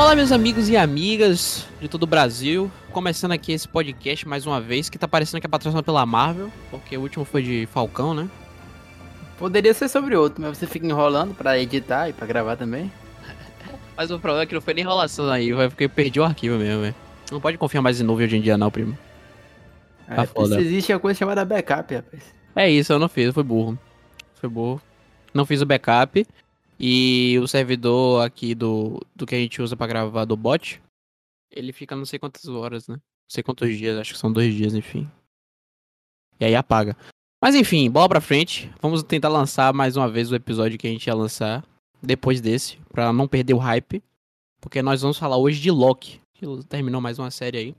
Olá, meus amigos e amigas de todo o Brasil. Começando aqui esse podcast mais uma vez, que tá parecendo que é patrocinado pela Marvel, porque o último foi de Falcão, né? Poderia ser sobre outro, mas você fica enrolando pra editar e pra gravar também. Mas o problema é que não foi nem enrolação aí, vai porque eu perdi o arquivo mesmo, velho. Não pode confiar mais em nuvem hoje em dia, não, primo. Tá É, foda. existe a coisa chamada backup, rapaz. É isso, eu não fiz, foi burro. Foi burro. Não fiz o backup. E o servidor aqui do, do que a gente usa pra gravar do bot, ele fica não sei quantas horas, né? Não sei quantos dias, acho que são dois dias, enfim. E aí apaga. Mas enfim, bola pra frente. Vamos tentar lançar mais uma vez o episódio que a gente ia lançar depois desse, pra não perder o hype. Porque nós vamos falar hoje de Loki, que terminou mais uma série aí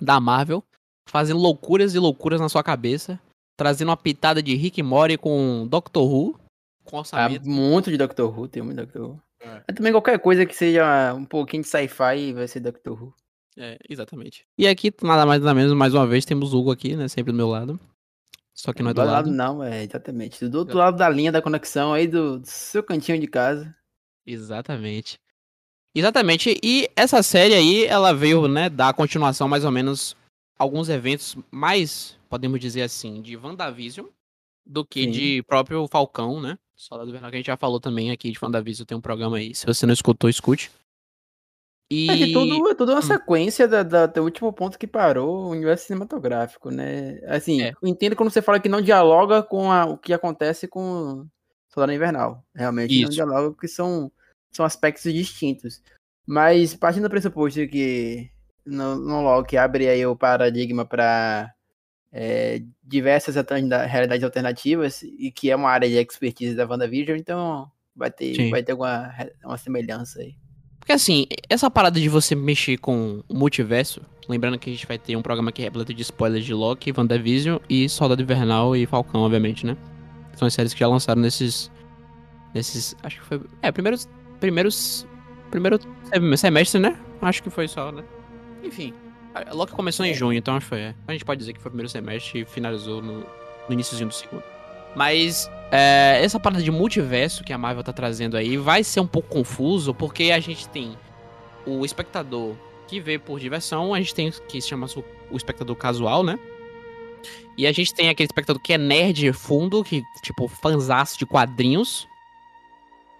da Marvel, fazendo loucuras e loucuras na sua cabeça trazendo uma pitada de Rick Morty com Doctor Who, com Há orçamento. muito de Doctor Who, tem muito Doctor Who. É. Mas também qualquer coisa que seja um pouquinho de sci-fi vai ser Doctor Who. É, exatamente. E aqui, nada mais nada menos, mais uma vez, temos o Hugo aqui, né? Sempre do meu lado. Só que não é do lado. não, é, exatamente. Do outro lado da linha da conexão aí do, do seu cantinho de casa. Exatamente. Exatamente. E essa série aí, ela veio, né, dar continuação mais ou menos alguns eventos mais, podemos dizer assim, de WandaVision do que Sim. de próprio Falcão, né? Soldado Invernal, que a gente já falou também aqui de WandaVision, tem um programa aí. Se você não escutou, escute. E... É que tudo, é tudo uma Hum. sequência da, da- do último ponto que parou o universo cinematográfico, né? Assim, É. eu entendo quando você fala que não dialoga com a- o que acontece com Soldado Invernal. Realmente não Isso. dialoga porque são, são aspectos distintos. Mas partindo do pressuposto que no, no Loki abre aí o paradigma para diversas alterna- realidades alternativas e que é uma área de expertise da WandaVision, então vai ter, Sim. vai ter alguma uma semelhança aí. Porque assim, essa parada de você mexer com o multiverso, lembrando que a gente vai ter um programa que é repleto de spoilers de Loki, WandaVision e Soldado Invernal e Falcão, obviamente, né? São as séries que já lançaram nesses. Nesses. Acho que foi. É, primeiros. Primeiros. Primeiro sem- semestre, né? Acho que foi só, né? Enfim. A Loki começou em junho, então foi. é. A gente pode dizer que foi o primeiro semestre e finalizou no, no iníciozinho do segundo. Mas é, essa parada de multiverso que a Marvel tá trazendo aí vai ser um pouco confuso, porque a gente tem o espectador que vê por diversão, a gente tem que se chama o espectador casual, né? E a gente tem aquele espectador que é nerd fundo, que, tipo, fanzaço de quadrinhos.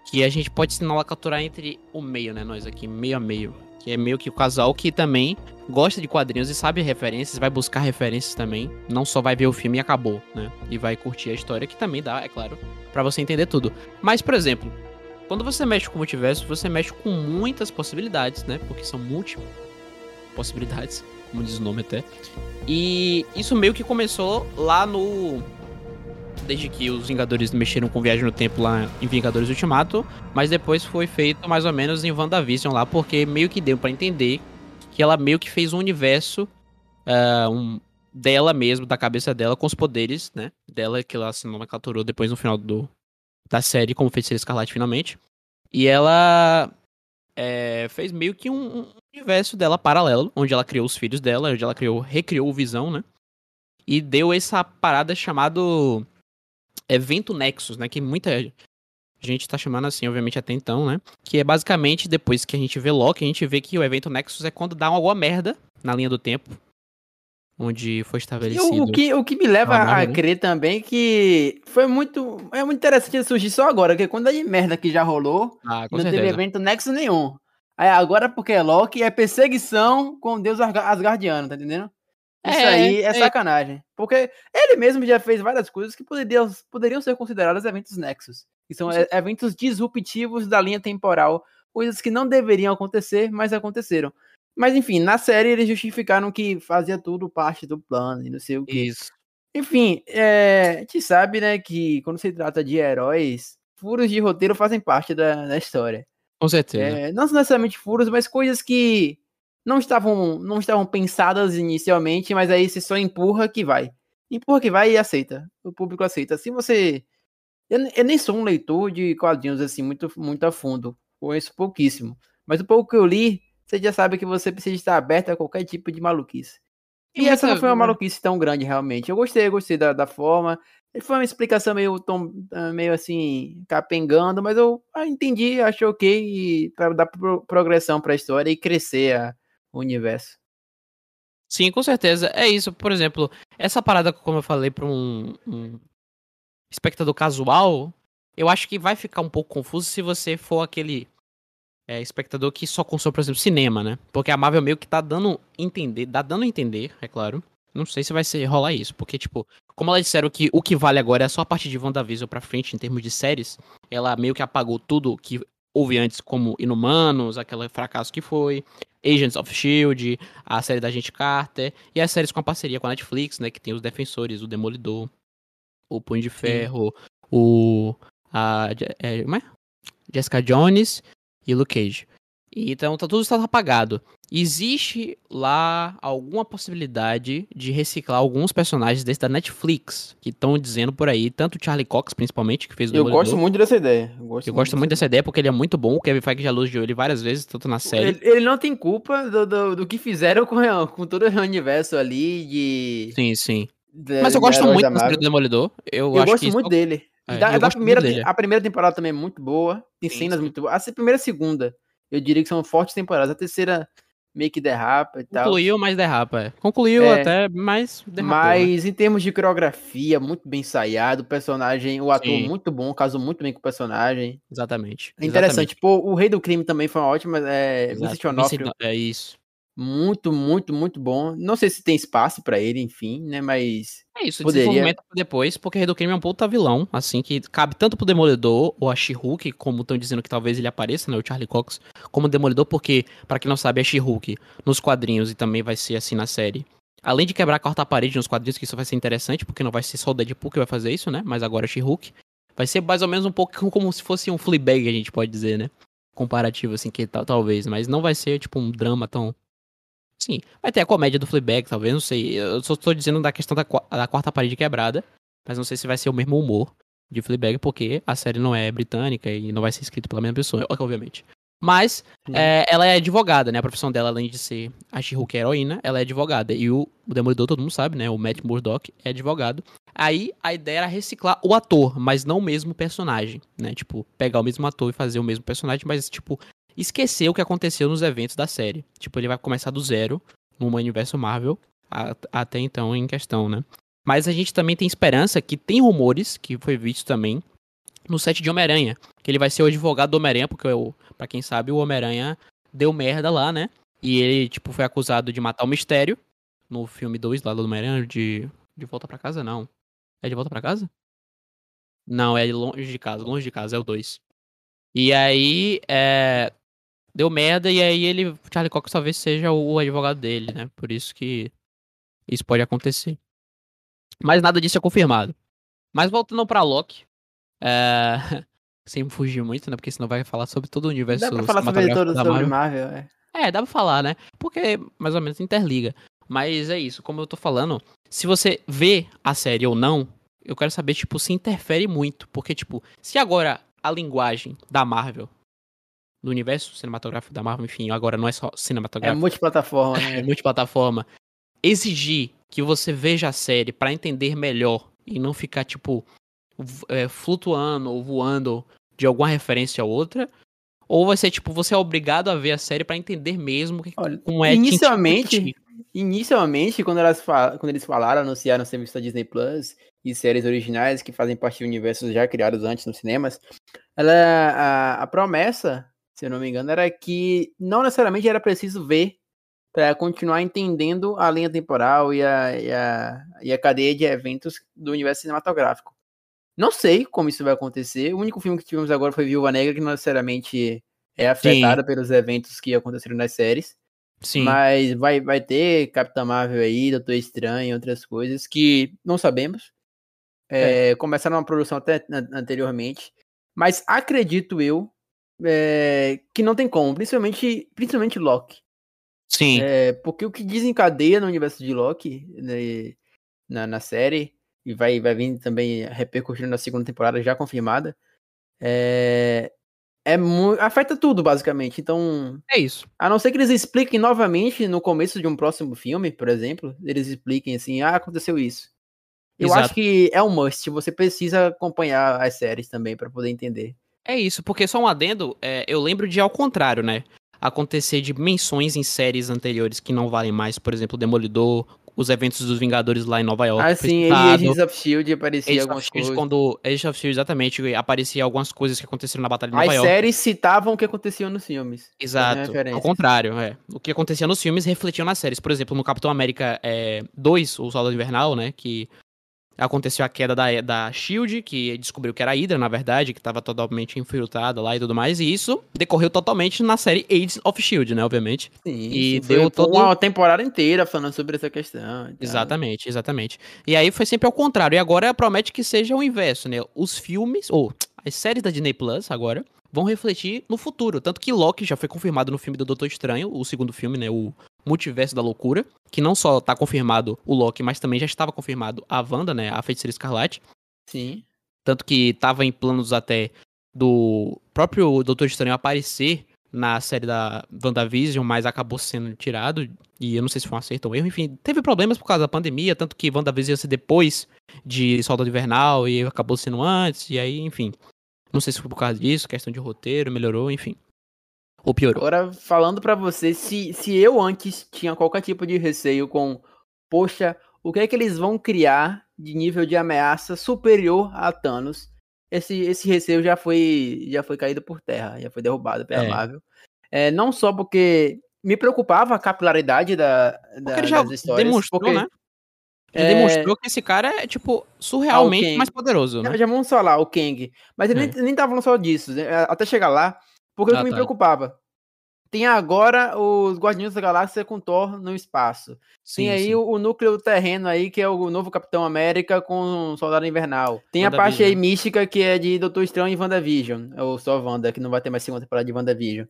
Que a gente pode se nomenclaturar entre o meio, né? Nós aqui, meio a meio. Que é meio que o casal que também gosta de quadrinhos e sabe referências, vai buscar referências também. Não só vai ver o filme e acabou, né? E vai curtir a história, que também dá, é claro, pra você entender tudo. Mas, por exemplo, quando você mexe com o multiverso, você mexe com muitas possibilidades, né? Porque são múltiplas possibilidades, como diz o nome até. E isso meio que começou lá no. Desde que os Vingadores mexeram com Viagem no Tempo lá em Vingadores Ultimato, mas depois foi feito mais ou menos em WandaVision lá, porque meio que deu pra entender que ela meio que fez um universo ah, um, dela mesmo, da cabeça dela, com os poderes, né? Dela, que ela se nomenclaturou depois no final do, da série, como Feiticeira Escarlate finalmente. E ela é, fez meio que um, um universo dela paralelo, onde ela criou os filhos dela, onde ela criou, recriou o Visão, né? E deu essa parada chamado Evento Nexus, né? Que muita gente tá chamando assim, obviamente, até então, né? Que é basicamente, depois que a gente vê Loki, a gente vê que o Evento Nexus é quando dá alguma merda na linha do tempo. Onde foi estabelecido. o, o que, o que me leva Ah, a Marvel, né? crer também que foi muito. É muito interessante surgir só agora, porque quando de merda que já rolou, Ah, não teve certeza. evento nexo nenhum. Aí agora, porque é Loki, é perseguição com Deus Asga- Asgardiano, tá entendendo? Isso É, aí é, é. sacanagem. Porque ele mesmo já fez várias coisas que poderiam, poderiam ser consideradas eventos nexos. Que são e- eventos disruptivos da linha temporal. Coisas que não deveriam acontecer, mas aconteceram. Mas enfim, na série eles justificaram que fazia tudo parte do plano e não sei o que. Isso. Enfim, é, a gente sabe, né, que quando se trata de heróis, furos de roteiro fazem parte da, da história. Com certeza. É, não necessariamente furos, mas coisas que não estavam, não estavam pensadas inicialmente, mas aí você só empurra que vai. Empurra que vai e aceita. O público aceita. Se você. Eu, eu nem sou um leitor de quadrinhos assim, muito, muito a fundo. Conheço pouquíssimo. Mas o pouco que eu li, você já sabe que você precisa estar aberto a qualquer tipo de maluquice. E, essa não foi uma maluquice tão grande, realmente. Eu gostei, eu gostei da, da forma. Foi uma explicação meio, tom, meio assim, capengando, mas eu ah, entendi, achei ok para dar pro, progressão para a história e crescer a, o universo. Sim, com certeza. É isso. Por exemplo, essa parada, como eu falei, para um, um espectador casual, eu acho que vai ficar um pouco confuso se você for aquele é, espectador que só consome, por exemplo, cinema, né? Porque a Marvel meio que tá dando entender, dá dando a entender, é claro. Não sei se vai ser rolar isso, porque, tipo, como elas disseram que o que vale agora é só a partir de WandaVision pra frente, em termos de séries, ela meio que apagou tudo que houve antes, como Inumanos, aquele fracasso que foi, Agents of Shield, a série da Gente Carter, e as séries com a parceria com a Netflix, né? Que tem os Defensores, o Demolidor, o Punho de Ferro, Sim. o. A, é, como é? Jessica Jones e Luke Cage. Então tá tudo está apagado. Existe lá alguma possibilidade de reciclar alguns personagens desse da Netflix, que estão dizendo por aí, tanto o Charlie Cox, principalmente, que fez o Eu gosto muito dessa ideia. Eu gosto, eu muito, gosto muito dessa ideia porque ele é muito bom. O Kevin Feige já elogiou ele várias vezes, tanto na série. Ele, ele não tem culpa do, do, do, que fizeram com, com todo o universo ali de. Sim, sim. De, Mas eu gosto muito do Demolidor. Eu, eu gosto muito dele. É, da, da primeira, a primeira temporada também é muito boa. Tem sim, cenas sim. muito boas. A primeira e a segunda, eu diria que são fortes temporadas. A terceira meio que derrapa e tal. Concluiu, mas derrapa. É. Concluiu é, até, mas derrapou. Né? Mas né? em termos de coreografia, muito bem ensaiado. O personagem, o ator Sim. muito bom, casou muito bem com o personagem. Exatamente. É interessante. Exatamente. Pô, o Rei do Crime também foi ótimo. É, Vincent Onofrio. É isso. Muito, muito, muito bom. Não sei se tem espaço para ele, enfim, né? Mas. É isso, poderia... desenvolvimento depois, porque Crime é um puta vilão, assim, que cabe tanto pro Demolidor ou a She-Hulk, como estão dizendo que talvez ele apareça, né? O Charlie Cox, como Demolidor, porque, para quem não sabe, é She-Hulk nos quadrinhos e também vai ser assim na série. Além de quebrar a quarta parede nos quadrinhos, que isso vai ser interessante, porque não vai ser só o Deadpool que vai fazer isso, né? Mas agora é She-Hulk. Vai ser mais ou menos um pouco como se fosse um Fleabag, a gente pode dizer, né? Comparativo, assim, que talvez. Mas não vai ser, tipo, um drama tão Sim, vai ter a comédia do Fleabag, talvez, não sei. Eu só estou dizendo da questão da, da quarta parede quebrada, mas não sei se vai ser o mesmo humor de Fleabag, porque a série não é britânica e não vai ser escrita pela mesma pessoa, obviamente. Mas é, ela é advogada, né? A profissão dela, além de ser a she é heroína, ela é advogada. E o, o Demolidor, todo mundo sabe, né? O Matt Murdock é advogado. Aí a ideia era reciclar o ator, mas não o mesmo personagem, né? Tipo, pegar o mesmo ator e fazer o mesmo personagem, mas, tipo, esquecer o que aconteceu nos eventos da série. Tipo, ele vai começar do zero no universo Marvel a, até então em questão, né? Mas a gente também tem esperança que tem rumores, que foi visto também, no set de Homem-Aranha, que ele vai ser o advogado do Homem-Aranha, porque para quem sabe o Homem-Aranha deu merda lá, né? E ele, tipo, foi acusado de matar o Mistério no filme 2 lá do Homem-Aranha, de, de Volta para Casa, não. É de Volta para Casa? Não, é longe de casa, longe de casa, é o 2. E aí, é, deu merda e aí ele, Charlie Cox talvez seja o advogado dele, né? Por isso que isso pode acontecer. Mas nada disso é confirmado. Mas voltando pra Loki, é... sem fugir muito, né? Porque senão vai falar sobre todo o universo. Dá pra falar sobre todo sobre Marvel, Marvel é. É, dá pra falar, né? Porque mais ou menos interliga. Mas é isso, como eu tô falando, se você vê a série ou não, eu quero saber, tipo, se interfere muito. Porque, tipo, se agora a linguagem da Marvel do universo cinematográfico da Marvel, enfim, agora não é só cinematográfico. É multiplataforma, né? é multiplataforma. Exigir que você veja a série para entender melhor e não ficar, tipo, é, flutuando ou voando de alguma referência a outra. Ou vai ser, tipo, você é obrigado a ver a série para entender mesmo Olha, como é Inicialmente, inicialmente quando, elas quando eles falaram, anunciaram serviço da Disney Plus e séries originais que fazem parte de universos já criados antes nos cinemas, ela, a, a promessa se eu não me engano, era que não necessariamente era preciso ver para continuar entendendo a linha temporal e a, e, a, e a cadeia de eventos do universo cinematográfico. Não sei como isso vai acontecer. O único filme que tivemos agora foi Viúva Negra, que não necessariamente é afetada Sim. pelos eventos que aconteceram nas séries. Sim. Mas vai, vai ter Capitã Marvel aí, Doutor Estranho e outras coisas que não sabemos. É, é. Começaram uma produção até anteriormente. Mas acredito eu é, que não tem como, principalmente, principalmente Loki. Sim. É, porque o que desencadeia no universo de Loki né, na, na série, e vai, vai vir também repercutindo na segunda temporada já confirmada, é, é muito. afeta tudo, basicamente. Então. É isso. A não ser que eles expliquem novamente no começo de um próximo filme, por exemplo, eles expliquem assim, ah, aconteceu isso. Eu Exato. acho que é um must, você precisa acompanhar as séries também para poder entender. É isso, porque só um adendo, é, eu lembro de ao contrário, né? Acontecer de menções em séries anteriores que não valem mais, por exemplo, Demolidor, os eventos dos Vingadores lá em Nova York. Ah, sim, e Agents of Shield aparecia Agents algumas coisas. quando Agents of Shield, exatamente, aparecia algumas coisas que aconteceram na Batalha de Nova As York. séries citavam o que acontecia nos filmes. fazendo Exato. Ao contrário, é. O que acontecia nos filmes refletia nas séries. Por exemplo, no Capitão América é, 2, o Soldado Invernal, né? Que aconteceu a queda da, da Shield, que descobriu que era a Hydra, na verdade, que estava totalmente infiltrada lá e tudo mais. E isso decorreu totalmente na série Agents of Shield, né? Obviamente. Sim, E sim, deu todo- uma temporada inteira falando sobre essa questão. Exatamente, exatamente. E aí foi sempre ao contrário. E agora promete que seja o inverso, né? Os filmes, ou as séries da Disney Plus agora, vão refletir no futuro. Tanto que Loki já foi confirmado no filme do Doutor Estranho, o segundo filme, né? O Multiverso da Loucura. Que não só tá confirmado o Loki, mas também já estava confirmado a Wanda, né? A Feiticeira Escarlate. Sim. Tanto que tava em planos até do próprio Doutor Estranho aparecer na série da WandaVision, mas acabou sendo tirado. E eu não sei se foi um acerto ou erro. Enfim, teve problemas por causa da pandemia, tanto que WandaVision ia ser depois de Soldado Invernal e acabou sendo antes. E aí, enfim. Não sei se foi por causa disso, questão de roteiro, melhorou, enfim. Ou piorou. Agora, falando pra você, se, se eu antes tinha qualquer tipo de receio com, poxa, o que é que eles vão criar de nível de ameaça superior a Thanos? Esse, esse receio já foi, já foi caído por terra, já foi derrubado pela É. Marvel. É, não só porque me preocupava a capilaridade da, da Porque ele já das histórias, demonstrou, porque né? Ele é, demonstrou que esse cara é, tipo, surrealmente Kang. mais poderoso, né? Já, já vamos falar, o Kang. Mas ele É. nem, nem tava falando só disso, né? até chegar lá, porque o Ah, me tá. preocupava. Tem agora os Guardiões da Galáxia com Thor no espaço. Sim, Tem aí sim. o, o núcleo terreno aí, que é o novo Capitão América com o Soldado Invernal. Tem a WandaVision. parte aí mística que é de Doutor Estranho e WandaVision. Ou só Wanda, que não vai ter mais segunda temporada de WandaVision.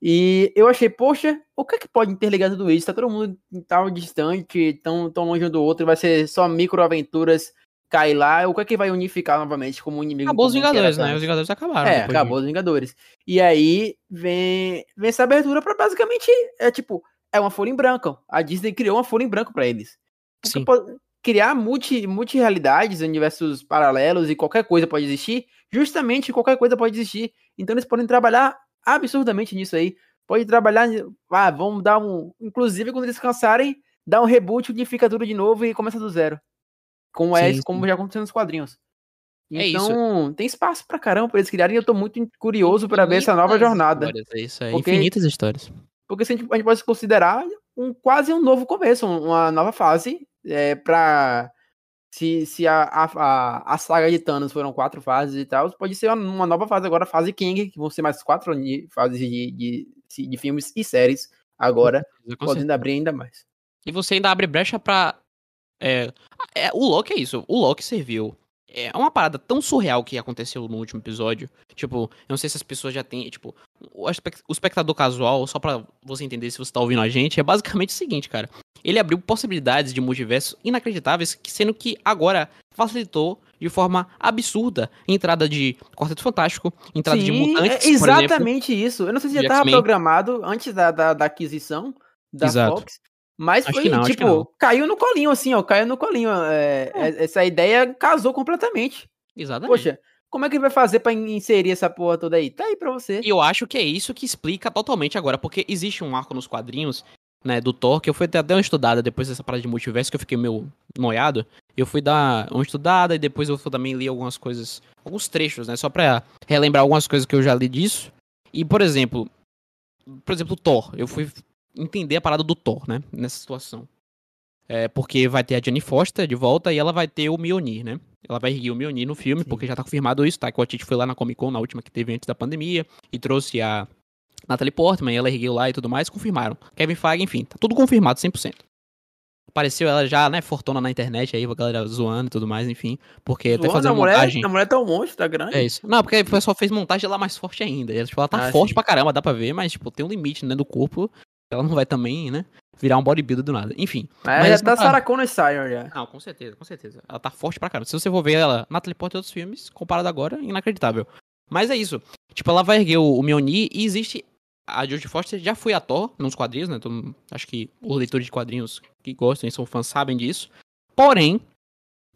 E eu achei, poxa, o que é que pode interligar tudo isso? Tá todo mundo tão distante, tão, tão longe um do outro, vai ser só microaventuras cair lá. O que é que vai unificar novamente como inimigo? Acabou os Vingadores, né? Os Vingadores acabaram. É, acabou os Vingadores. E aí vem, vem essa abertura pra basicamente. É tipo, é uma folha em branco. A Disney criou uma folha em branco pra eles. Porque Sim. criar multi, multi-realidades, universos paralelos e qualquer coisa pode existir, justamente qualquer coisa pode existir. Então eles podem trabalhar absurdamente nisso aí. Pode trabalhar. Ah, vamos dar um. Inclusive, quando eles cansarem, dá um reboot, unifica tudo de novo e começa do zero. Como é Sim, como já aconteceu nos quadrinhos. É isso. Então, tem espaço pra caramba pra eles criarem e eu tô muito curioso pra ver essa nova jornada. É isso. Porque- Infinitas histórias. Porque a, gente, a gente pode considerar um, quase um novo começo, um- uma nova fase é, pra. Se, se a, a, a, saga de Thanos foram quatro fases e tal, pode ser uma, uma nova fase agora, fase King, que vão ser mais quatro fases de, de, de, filmes e séries agora, podendo abrir ainda mais. E você ainda abre brecha pra. É, é, o Loki é isso. O Loki serviu. É uma parada tão surreal que aconteceu no último episódio. Tipo, eu não sei se as pessoas já têm. Tipo, o, o espectador casual, só pra você entender se você tá ouvindo a gente, é basicamente o seguinte, cara. Ele abriu possibilidades de multiverso inacreditáveis, que- sendo que agora facilitou de forma absurda a entrada de Quarteto Fantástico, entrada de Sim, mutantes. é por exemplo. exatamente isso. Eu não sei se já de estava programado antes da, da, da aquisição da Exato. Fox. Mas Acho foi, não, tipo, caiu no colinho, assim, ó. Caiu no colinho. é, é, Essa ideia casou completamente. Exatamente. Poxa, como é que ele vai fazer pra in- inserir essa porra toda aí? Tá aí pra você. E eu acho que é isso que explica totalmente agora, porque existe um arco nos quadrinhos, né, do Thor, que eu fui até uma estudada depois dessa parada de multiverso, que eu fiquei meio noiado. Eu fui dar uma estudada e depois eu também li algumas coisas, alguns trechos, né, só pra relembrar algumas coisas que eu já li disso. E, por exemplo, por exemplo, o Thor, eu fui entender a parada do Thor, né, nessa situação. É, porque vai ter a Jane Foster de volta e ela vai ter o Mjolnir, né? Ela vai erguer o Mjolnir no filme, Sim. porque já tá confirmado isso, tá? Que o Atiti foi lá na Comic Con, na última que teve antes da pandemia, e trouxe a Natalie Portman, e ela ergueu lá e tudo mais, confirmaram. Kevin Feige, enfim, tá tudo confirmado 100%. Apareceu ela já, né, fortuna na internet aí, a galera zoando e tudo mais, enfim, porque até Zoando, fazer a, mulher, montagem... a mulher tá um monstro, tá grande. É isso. Não, porque o pessoal fez montagem lá mais forte ainda. Tipo, ela tá Ah, forte sim. pra caramba, dá pra ver, mas, tipo, tem um limite, né, do corpo. Ela não vai também, né, virar um bodybuilder do nada. Enfim. Mas, Mas já essa tá parada- Saracona Style já. Não, com certeza, com certeza. Ela tá forte pra caramba. Se você for ver ela na Teleport e outros filmes, comparado agora, inacreditável. Mas é isso. Tipo, ela vai erguer o, o Mjolnir e existe. A Jodie Foster já foi ator nos quadrinhos, né? Então, acho que os leitores de quadrinhos que gostam e são fãs sabem disso. Porém,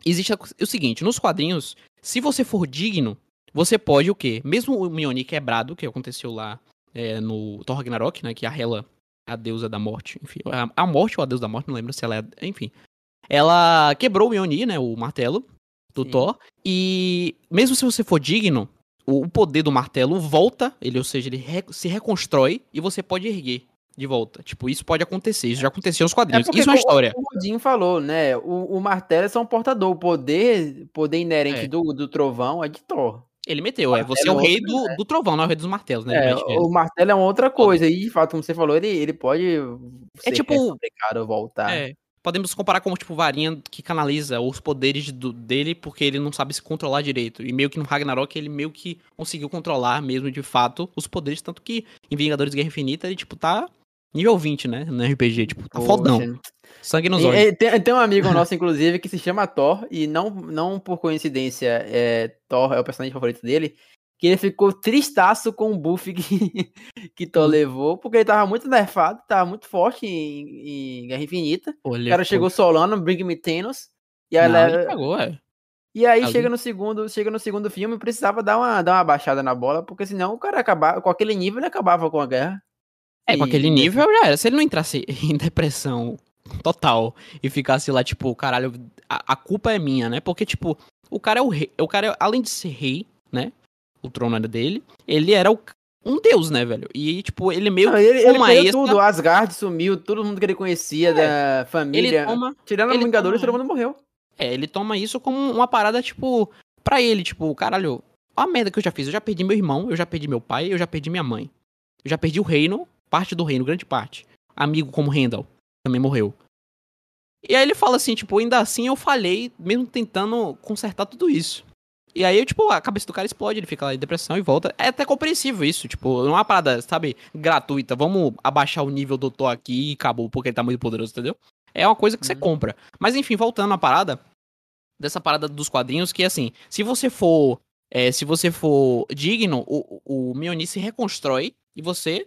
existe o seguinte: nos quadrinhos, se você for digno, você pode o quê? Mesmo o Mjolnir quebrado, que aconteceu lá é, no Thor Ragnarok, né? Que a Hela, a deusa da morte, enfim, a, a morte ou a deusa da morte, não lembro se ela é. Enfim. Ela quebrou o Mjolnir, né? O martelo do Sim. Thor. E mesmo se você for digno, o poder do martelo volta, ele, ou seja, ele re se reconstrói e você pode erguer de volta. Tipo, isso pode acontecer, isso já aconteceu nos quadrinhos. É isso é uma história. O Odin falou, né? O, o martelo é só um portador. O poder, poder inerente é. do, do trovão é de Thor. Ele meteu, é. Você é o rei do, né? do trovão, não é o rei dos martelos, né? É, o martelo é uma outra coisa. E, de fato, como você falou, ele, ele pode é tipo complicado voltar. É, podemos comparar com, tipo, varinha que canaliza os poderes do, dele porque ele não sabe se controlar direito. E meio que no Ragnarok ele meio que conseguiu controlar mesmo, de fato, os poderes. Tanto que em Vingadores Guerra Infinita ele, tipo, tá nível 20, né? No RPG, tipo, tá Poxa. fodão. Sangue nos olhos. Tem, tem, um amigo nosso, inclusive, que se chama Thor, e não, não por coincidência, é, Thor é o personagem favorito dele que ele ficou tristaço com o buff que, que Thor hum. levou, porque ele tava muito nerfado, tava muito forte em, em Guerra Infinita. Olha, o cara chegou solando, Bring Me Thanos. E aí, Não, ele pegou, é. E aí chega no segundo, chega no segundo filme, precisava dar uma, dar uma baixada na bola, porque senão o cara acabava, com aquele nível ele acabava com a guerra. É, com aquele nível já era. Se ele não entrasse em depressão total e ficasse lá, tipo, caralho, a, a culpa é minha, né? Porque, tipo, o cara é o rei, o cara, é, além de ser rei, né? o trono era dele, ele era o, um deus, né, velho? E, tipo, ele meio que. Ele, ele perdeu tudo, Asgard sumiu, todo mundo que ele conhecia é, da família. Ele toma, tirando os Vingadores, toma, todo mundo morreu. É, ele toma isso como uma parada, tipo, pra ele, tipo, caralho, a merda que eu já fiz. Eu já perdi meu irmão, eu já perdi meu pai, eu já perdi minha mãe. Eu já perdi o reino, parte do reino, grande parte. Amigo como Randall também morreu. E aí ele fala assim, tipo, ainda assim eu falhei, mesmo tentando consertar tudo isso. E aí, tipo, a cabeça do cara explode, ele fica lá em depressão e volta. É até compreensível isso, tipo, não é uma parada, sabe, gratuita. Vamos abaixar o nível do Thor aqui e acabou, porque ele tá muito poderoso, entendeu? É uma coisa que uhum. você compra. Mas enfim, voltando à parada, dessa parada dos quadrinhos, que assim, se você for. É, se você for digno, o, o Mjolnir se reconstrói e você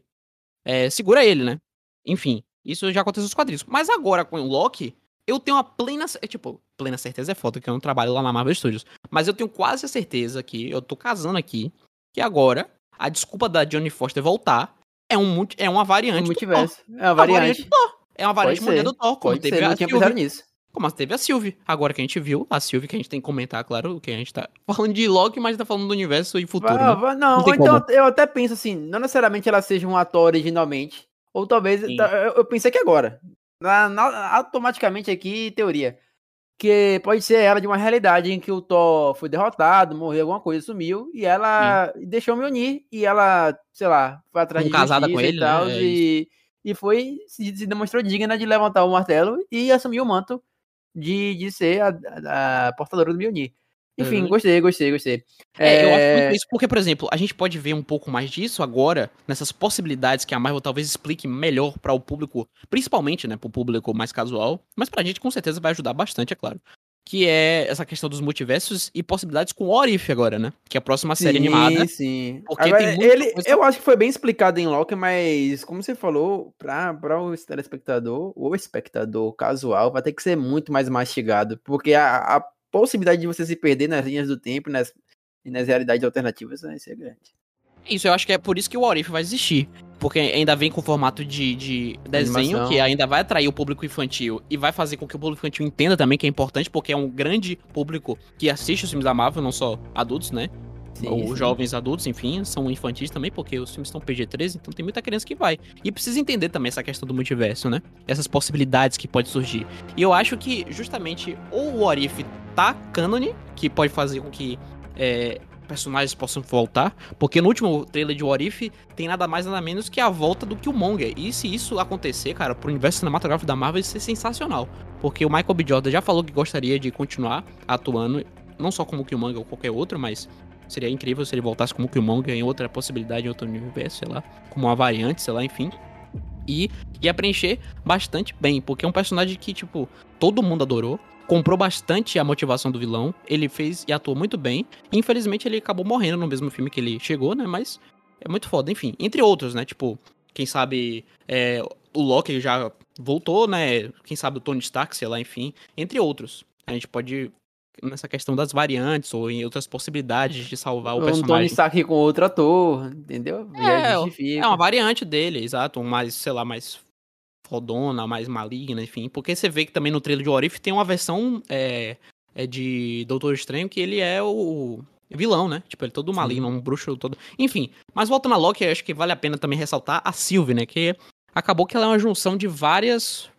é, segura ele, né? Enfim, isso já aconteceu nos quadrinhos. Mas agora com o Loki, eu tenho uma plena. Tipo, plena certeza é foto, que eu não trabalho lá na Marvel Studios. Mas eu tenho quase a certeza que eu tô casando aqui. Que agora, a desculpa da Johnny Foster voltar é, um, é uma variante. Um multiverso. É uma variante. É uma variante mulher do Thor, como Pode teve ser, a não tinha pensado nisso. Como teve a Sylvie. Agora que a gente viu, a Sylvie, que a gente tem que comentar, claro, que a gente tá falando de Loki, mas tá falando do universo e futuro. Vai, né? vai, não, não então como. eu até penso assim, não necessariamente ela seja um ator originalmente, ou talvez, eu, eu pensei que agora, na, na, automaticamente aqui, teoria. Que pode ser ela de uma realidade em que o Thor foi derrotado, morreu, alguma coisa, sumiu, e ela Sim. deixou me unir, e ela, sei lá, foi atrás de casada com ele, e tal, né? e, e foi, se, se, demonstrou digna de levantar o martelo e assumir o manto de, de ser a, a portadora do Mjolnir. Enfim, uhum. gostei, gostei, gostei. É, é, eu acho muito é isso porque, por exemplo, a gente pode ver um pouco mais disso agora, nessas possibilidades que a Marvel talvez explique melhor para o público, principalmente, né, pro público mais casual, mas pra gente com certeza vai ajudar bastante, é claro. Que é essa questão dos multiversos e possibilidades com o Orif agora, né? Que é a próxima série sim, animada. Sim, agora, tem ele, coisa... Eu acho que foi bem explicado em Loki, mas como você falou, pra, pra o telespectador, o espectador casual, vai ter que ser muito mais mastigado. Porque a, a possibilidade de você se perder nas linhas do tempo nas, e nas realidades alternativas vai ser grande. Isso, eu acho que é por isso que o What If vai existir. Porque ainda vem com formato de, de desenho, Animação. que ainda vai atrair o público infantil e vai fazer com que o público infantil entenda também que é importante, porque é um grande público que assiste os filmes da Marvel, não só adultos, né? Sim, ou sim. jovens adultos, enfim, são infantis também, porque os filmes estão PG-13, então tem muita criança que vai. E precisa entender também essa questão do multiverso, né? Essas possibilidades que pode surgir. E eu acho que justamente o What If tá cânone, que pode fazer com que é, personagens possam voltar, porque no último trailer de What If tem nada mais nada menos que a volta do Killmonger. E se isso acontecer, cara, pro universo cinematográfico da Marvel, isso é sensacional. Porque o Michael B. Jordan já falou que gostaria de continuar atuando, não só como Killmonger ou qualquer outro, mas Seria incrível se ele voltasse como Killmonger em outra possibilidade, em outro universo, sei lá. Como uma variante, sei lá, enfim. E ia preencher bastante bem, porque é um personagem que, tipo, todo mundo adorou. Comprou bastante a motivação do vilão. Ele fez e atuou muito bem. Infelizmente, ele acabou morrendo no mesmo filme que ele chegou, né? Mas é muito foda. Enfim, entre outros, né? Tipo, quem sabe é, o Loki já voltou, né? Quem sabe o Tony Stark, sei lá, enfim. Entre outros. A gente pode nessa questão das variantes ou em outras possibilidades de salvar o Um personagem. Tony Stark com outro ator, entendeu? É. É uma variante dele, exato. Um mais, sei lá, mais fodona, mais maligna, enfim. Porque você vê que também no trailer de What If tem uma versão é, é de Doutor Estranho que ele é o vilão, né? Tipo, ele é todo maligno, um bruxo todo. Enfim, mas voltando a Loki, acho que vale a pena também ressaltar a Sylvie, né? Que acabou que ela é uma junção de várias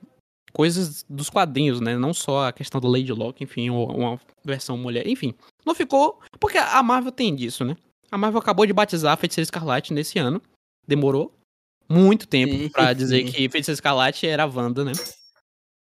coisas dos quadrinhos, né? Não só a questão do Lady Locke, enfim, ou uma versão mulher, enfim. Não ficou. Porque a Marvel tem disso, né? A Marvel acabou de batizar a Feiticeira Escarlate nesse ano. Demorou muito tempo Sim, pra dizer sim. que Feiticeira Escarlate era a Wanda, né?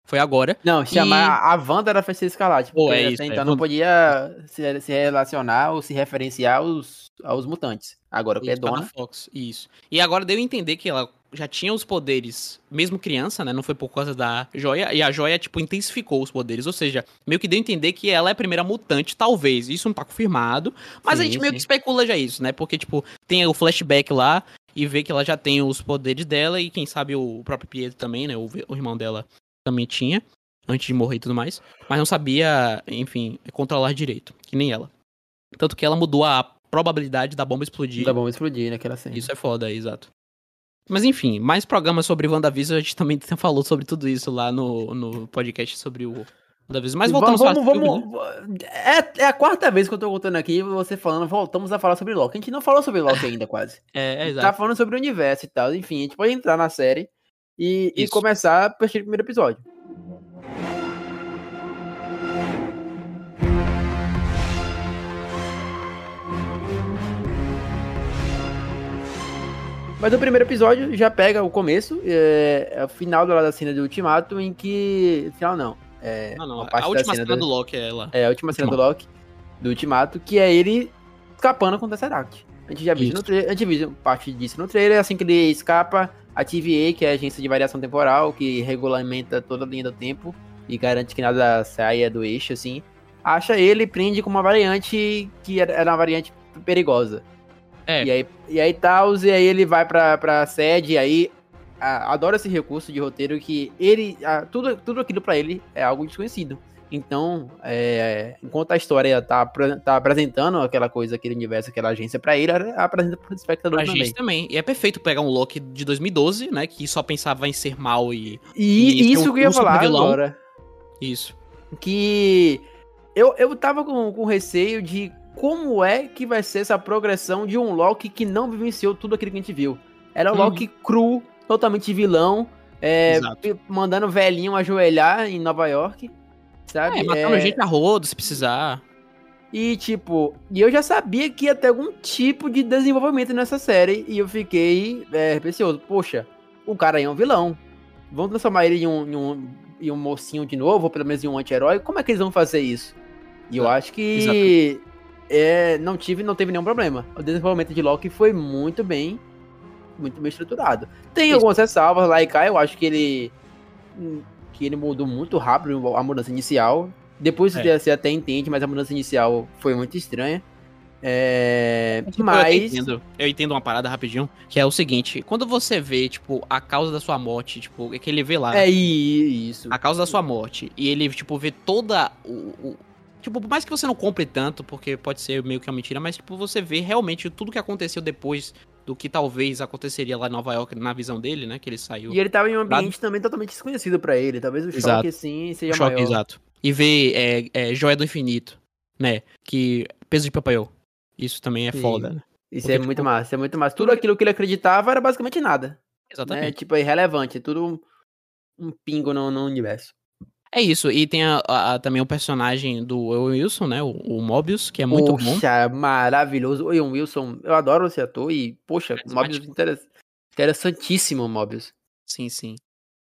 Foi agora. Não, chamar a Wanda era Feiticeira Escarlate. Pô, é isso, é. então não podia se, se relacionar ou se referenciar aos, aos mutantes. Agora, que é dona. Fox, isso. E agora deu a entender que ela já tinha os poderes, mesmo criança, né? Não foi por causa da joia. E a joia, tipo, intensificou os poderes. Ou seja, meio que deu a entender que ela é a primeira mutante, talvez. Isso não tá confirmado. Mas a Sim, gente meio sim. que especula já isso, né? Porque, tipo, tem o flashback lá e vê que ela já tem os poderes dela. E quem sabe o próprio Pietro também, né? O, o irmão dela também tinha. Antes de morrer e tudo mais. Mas não sabia, enfim, controlar direito. Que nem ela. Tanto que ela mudou a probabilidade da bomba explodir. Da bomba explodir naquela cena. Isso é foda, exato. Mas enfim, mais programas sobre WandaVision, a gente também falou sobre tudo isso lá no, no podcast sobre o Mas voltando vamos, só vamos, né? vamos- É, é a quarta vez que eu tô contando aqui, você falando, voltamos a falar sobre Loki. A gente não falou sobre Loki ainda, quase. É, é gente exato. tá falando sobre o universo e tal. Enfim, a gente pode entrar na série e, e começar a partir do primeiro episódio. Mas o primeiro episódio já pega o começo, é, é o final da cena do Ultimato, em que. Final não. É, Não, não, a última cena cena do- do Loki é ela. é, a última cena do Loki, do Ultimato, que é ele escapando com o Tesseract. A gente já viu no trailer, a gente viu parte disso no trailer, assim que ele escapa, a TVA, que é a agência de variação temporal, que regulamenta toda a linha do tempo e garante que nada saia do eixo, assim, acha ele e prende com uma variante que era uma variante perigosa. É. E aí, e aí tal, e aí ele vai pra, pra sede, e aí a- adoro esse recurso de roteiro que ele. a- tudo, tudo aquilo pra ele é algo desconhecido. Então, é, enquanto a história tá, tá apresentando aquela coisa, aquele universo, aquela agência pra ele, ela apresenta pro espectador Pra também. gente também. E é perfeito pegar um Loki de 2012, né? Que só pensava em ser mal e. E, E isso um- que eu ia um falar agora. Isso. que eu, eu tava com, com receio de como é que vai ser essa progressão de um Loki que não vivenciou tudo aquilo que a gente viu. Era um Uhum. Loki cru, totalmente vilão, é, mandando velhinho ajoelhar em Nova York, sabe? É, matando É, gente a rodo, se precisar. E tipo, e eu já sabia que ia ter algum tipo de desenvolvimento nessa série, e eu fiquei é, receoso. Poxa, o cara aí é um vilão. Vão transformar ele em um, em um, em um mocinho de novo, ou pelo menos em um anti-herói? Como é que eles vão fazer isso? E eu Exato. acho que é, não, tive, não teve nenhum problema. O desenvolvimento de Loki foi muito bem, muito bem estruturado. Tem algumas ressalvas lá e cá, eu acho que ele que ele mudou muito rápido a mudança inicial. Depois É. você até entende, mas a mudança inicial foi muito estranha. É, Tipo, Eu, mas entendo, eu entendo uma parada rapidinho, que é o seguinte, quando você vê, tipo, a causa da sua morte, tipo, é que ele vê lá, é isso. a causa da sua morte, e ele, tipo, vê toda o, o- Tipo, por mais que você não compre tanto, porque pode ser meio que uma mentira, mas, tipo, você vê realmente tudo que aconteceu depois do que talvez aconteceria lá em Nova York, na visão dele, né, que ele saiu. E ele tava em um ambiente também totalmente desconhecido pra ele. Talvez o Exato. choque assim seja choque, maior. exato. E ver é, é, Joia do Infinito, né, que... Peso de papel. Isso também é Sim. foda, né? Isso Porque, é tipo, muito massa, isso é muito massa. Tudo aquilo que ele acreditava era basicamente nada. Né? Exatamente. Tipo, é irrelevante. É tudo um, um pingo no, no universo. É isso, e tem a- a- também o personagem do Owen Wilson, né? O, o Mobius, que é muito bom. poxa, maravilhoso. Oi, um Wilson, eu adoro esse ator e, poxa, Carismático. Mobius interess- interessantíssimo, Mobius. Sim, sim.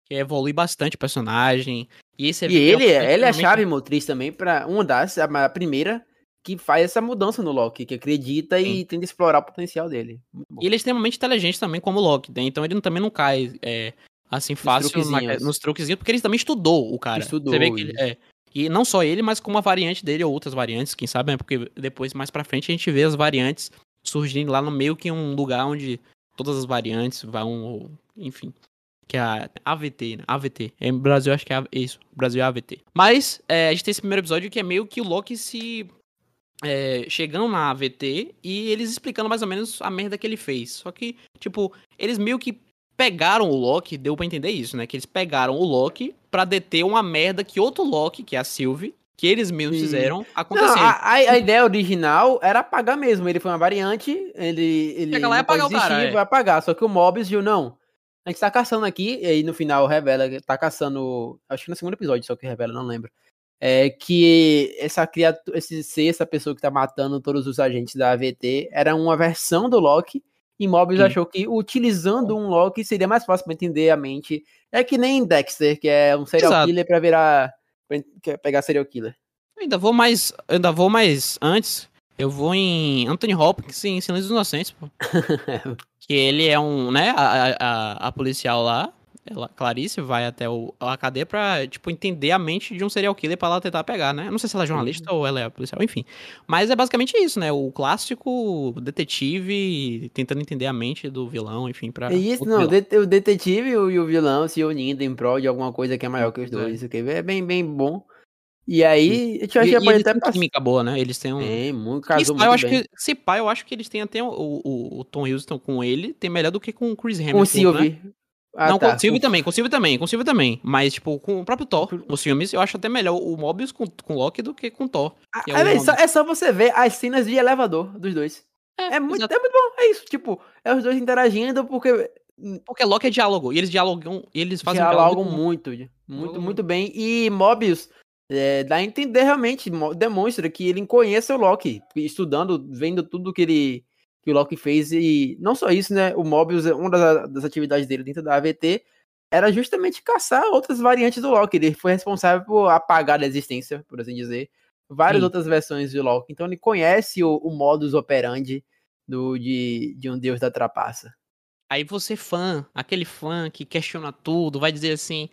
Que evolui bastante o personagem. E esse E ele, é, é- ele é a chave motriz também pra uma das, a a primeira que faz essa mudança no Loki, que acredita e tenta explorar o potencial dele. E ele é extremamente inteligente também, como o Loki, né? Então ele também não cai é, assim fácil na- truquezinhos. nos truquezinhos, porque ele também estudou o cara. Estudou, Você vê que ele, é. E não só ele, mas com uma variante dele ou outras variantes, quem sabe, né? Porque depois, mais pra frente, a gente vê as variantes surgindo lá no meio que um lugar onde todas as variantes vão, enfim. Que é a AVT, né? AVT. Em Brasil, acho que é isso. Brasil é AVT. Mas é, a gente tem esse primeiro episódio que é meio que o Loki se. É, chegando na AVT e eles explicando mais ou menos a merda que ele fez. Só que, tipo, eles meio que pegaram o Loki, deu pra entender isso, né? Que eles pegaram o Loki pra deter uma merda que outro Loki, que é a Sylvie, que eles mesmos Sim. fizeram acontecer. Não, a, a, ideia original era apagar mesmo. Ele foi uma variante, ele. ele Chega lá e apagar o cara. É. Vai apagar. Só que o Mobius viu, não. A gente tá caçando aqui, e aí no final revela que tá caçando. Acho que no segundo episódio, só que revela, não lembro. É que essa criatura, esse ser, essa pessoa que tá matando todos os agentes da AVT, era uma versão do Loki e Mobius Sim. achou que utilizando um Loki seria mais fácil para entender a mente. É que nem Dexter, que é um serial Exato. killer para virar pra pegar serial killer. Eu ainda vou mais, ainda vou mais antes. Eu vou em Anthony Hopkins em Silêncio dos Inocentes, pô. que ele é um, né, a, a, a policial lá ela, Clarice vai até o, a cadeia pra, tipo, entender a mente de um serial killer pra ela tentar pegar, né? Eu não sei se ela é jornalista uhum. ou ela é policial, enfim. Mas é basicamente isso, né? O clássico detetive tentando entender a mente do vilão, enfim, pra... É isso, não, o detetive e o vilão se unindo em prol de alguma coisa que é maior que os dois, é. é bem, bem bom. E aí, a gente e, pode até passar. química boa, né? Eles têm um. Tem, muito casou muito eu acho bem. que Se pá, eu acho que eles têm até o, o, o Tom Hiddleston com ele, tem melhor do que com o Chris Hamilton. Com o Sylvie. Né? Ah, não, tá. com o Sylvie também, com o Sylvie também, com também. Mas, tipo, com o próprio Thor, os filmes, eu acho até melhor o Mobius com, com Loki do que com o Thor. Ah, é, é, só, é, só, você ver as cenas de elevador dos dois. É, é muito, é muito bom, é isso. Tipo, é os dois interagindo porque. Porque Loki é diálogo, e eles dialogam, e eles fazem dialogam um muito, muito, muito, muito bem. E Mobius é, dá a entender realmente, demonstra que ele conhece o Loki, estudando, vendo tudo que ele que o Loki fez. E não só isso, né? O Mobius, uma das, das atividades dele dentro da AVT era justamente caçar outras variantes do Loki. Ele foi responsável por apagar a existência, por assim dizer, várias Sim. outras versões do Loki. Então ele conhece o, o modus operandi do, de, de um deus da trapaça. Aí você fã, aquele fã que questiona tudo, vai dizer assim: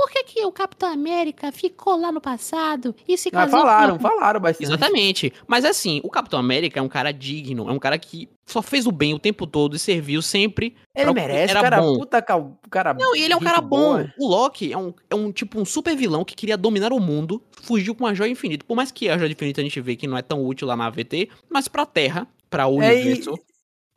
por que, que o Capitão América ficou lá no passado e se casou? Ah, falaram, com... falaram bastante. Exatamente. Mas assim, o Capitão América é um cara digno, é um cara que só fez o bem o tempo todo e serviu sempre. Ele merece, era cara, bom. puta cara. Não, e ele é um cara bom. bom. O Loki é um, é um tipo um super vilão que queria dominar o mundo, fugiu com a joia infinita. Por mais que a joia infinita a gente vê que não é tão útil lá na AVT, mas pra Terra, pra o é, universo.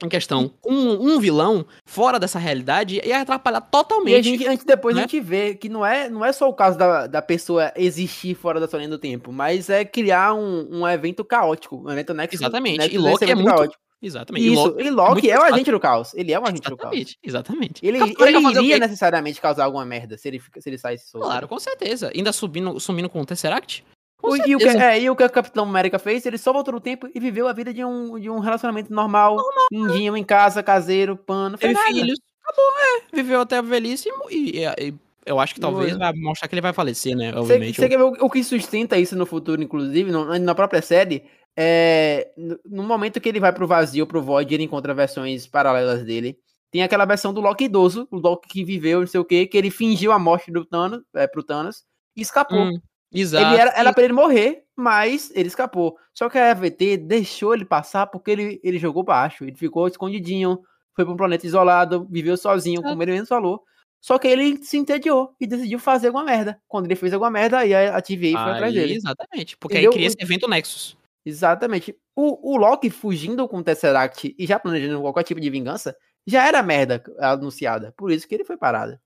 Em questão com um, vilão fora dessa realidade ia atrapalhar totalmente. E a gente, antes depois né? a gente vê que não é, não é só o caso da, da pessoa existir fora da sua linha do tempo, mas é criar um, um evento caótico, um evento Nexus. Exatamente. E Loki é muito caótico. Exatamente. Isso, e Loki, e Loki é, é o agente do caos. Ele é o agente exatamente, do caos. Exatamente. Ele, ele iria necessariamente causar alguma merda se ele, se ele saísse solto. Claro, com certeza. Ainda subindo, sumindo com o Tesseract? O, e, o que, é, e o que o Capitão América fez? Ele só voltou no tempo e viveu a vida de um, de um relacionamento normal, normal. lindinho, em casa, caseiro, pano. Teve filhos. Acabou, é. Viveu até a velhice e, e, e eu acho que talvez vai mostrar que ele vai falecer, né? Obviamente. Você quer ver o, o, que sustenta isso no futuro, inclusive, no, na própria série? É, no, no, momento que ele vai pro vazio, pro Void, ele encontra versões paralelas dele. Tem aquela versão do Loki idoso, o Loki que viveu, não sei o que, que ele fingiu a morte do Thanos, é, pro Thanos e escapou. Hum. Exato. Ele era, era pra ele morrer, mas ele escapou. Só que a AVT deixou ele passar porque ele, ele jogou baixo. Ele ficou escondidinho, foi pra um planeta isolado, viveu sozinho, como ele mesmo falou. Só que ele se entediou e decidiu fazer alguma merda. Quando ele fez alguma merda, aí a TVA foi atrás dele. Exatamente, porque Entendeu? aí cria esse evento Nexus. Exatamente. O, o Loki fugindo com o Tesseract e já planejando qualquer tipo de vingança, já era merda anunciada. Por isso que ele foi parado.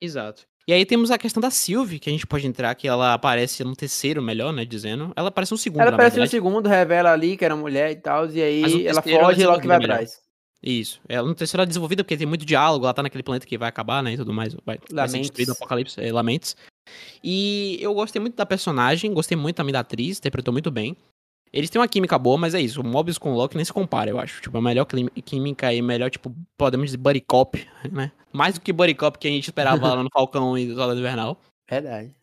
Exato. E aí temos a questão da Sylvie, que a gente pode entrar, que ela aparece no terceiro, melhor, né, dizendo. Ela aparece no segundo, Ela aparece no segundo, revela ali que era mulher e tal, e aí ela foge e Loki vai atrás. Isso. Ela no terceiro ela é desenvolvida porque tem muito diálogo, ela tá naquele planeta que vai acabar, né, e tudo mais. Vai, vai ser destruído apocalipse, é, Lamentes. E eu gostei muito da personagem, gostei muito também da atriz, interpretou muito bem. Eles têm uma química boa, mas é isso. O Mobius com o Loki nem se compara, eu acho. Tipo, a melhor química e melhor, tipo, podemos dizer buddy cop, né? Mais do que buddy cop que a gente esperava lá no Falcão e Soldado Invernal. Verdade.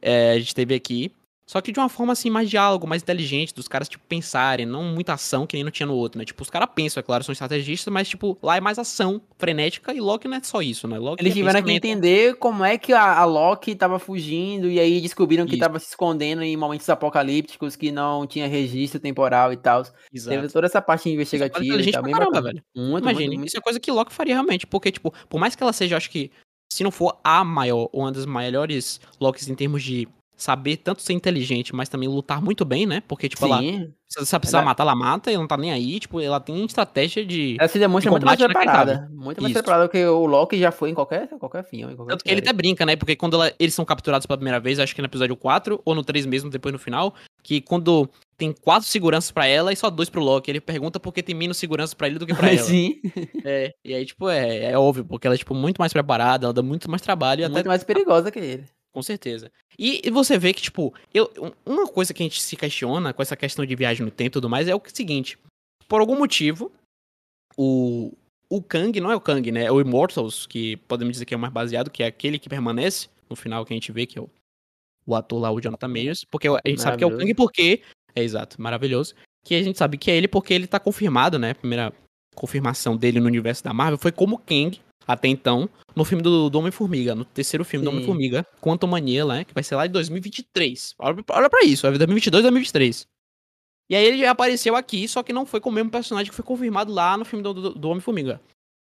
É, a gente teve aqui. Só que de uma forma assim, mais diálogo, mais inteligente, dos caras, tipo, pensarem, não muita ação que nem não tinha no outro, né? Tipo, os caras pensam, é claro, são estrategistas, mas, tipo, lá é mais ação frenética e Loki não é só isso, né? Loki Eles é tiveram que entender como é que a, a Loki tava fugindo e aí descobriram que Isso. tava se escondendo em momentos apocalípticos que não tinha registro temporal e tal. Teve toda essa parte Isso é investigativa e inteligente tal, pra caramba, bacana. velho. Muito, Imagine, muito, muito. isso é coisa que Loki faria realmente, porque, tipo, por mais que ela seja, acho que, se não for a maior, ou uma das maiores Lokis em termos de saber tanto ser inteligente, mas também lutar muito bem, né? Porque, tipo, ela, Sim, se ela precisar Ela- matar, ela mata, e ela não tá nem aí, tipo, ela tem estratégia de... ela se demonstra de muito mais preparada. Muito mais Isso. preparada do que o Loki já foi em qualquer, qualquer filme. em qualquer Tanto que ele série. até brinca, né? Porque quando ela- eles são capturados pela primeira vez, acho que no episódio 4, ou no 3 mesmo, depois no final, que quando tem quatro seguranças pra ela e só dois pro Loki, ele pergunta por que tem menos segurança pra ele do que pra ela. Sim, É, e aí, tipo, é, é óbvio, porque ela é, tipo, muito mais preparada, ela dá muito mais trabalho e até muito mais perigosa que ele. Com certeza. E, você vê que, tipo, eu, um- uma coisa que a gente se questiona com essa questão de viagem no tempo e tudo mais é o seguinte: por algum motivo, o, o Kang, não é o Kang, né? É o Immortals, que podemos dizer que é o mais baseado, que é aquele que permanece no final que a gente vê, que é o, o ator lá, o Jonathan Mayers. Porque a gente sabe que é o Kang porque. É exato, maravilhoso. Que a gente sabe que é ele porque ele tá confirmado, né? A primeira confirmação dele no universo da Marvel foi como Kang, até então, no filme do, do Homem-Formiga, no terceiro filme do Sim. Homem-Formiga, Quantum Mania, né? Que vai ser lá em 2023. Olha, olha pra isso, vir 2022, 2023. E aí ele apareceu aqui, só que não foi com o mesmo personagem que foi confirmado lá no filme do, do, do Homem-Formiga.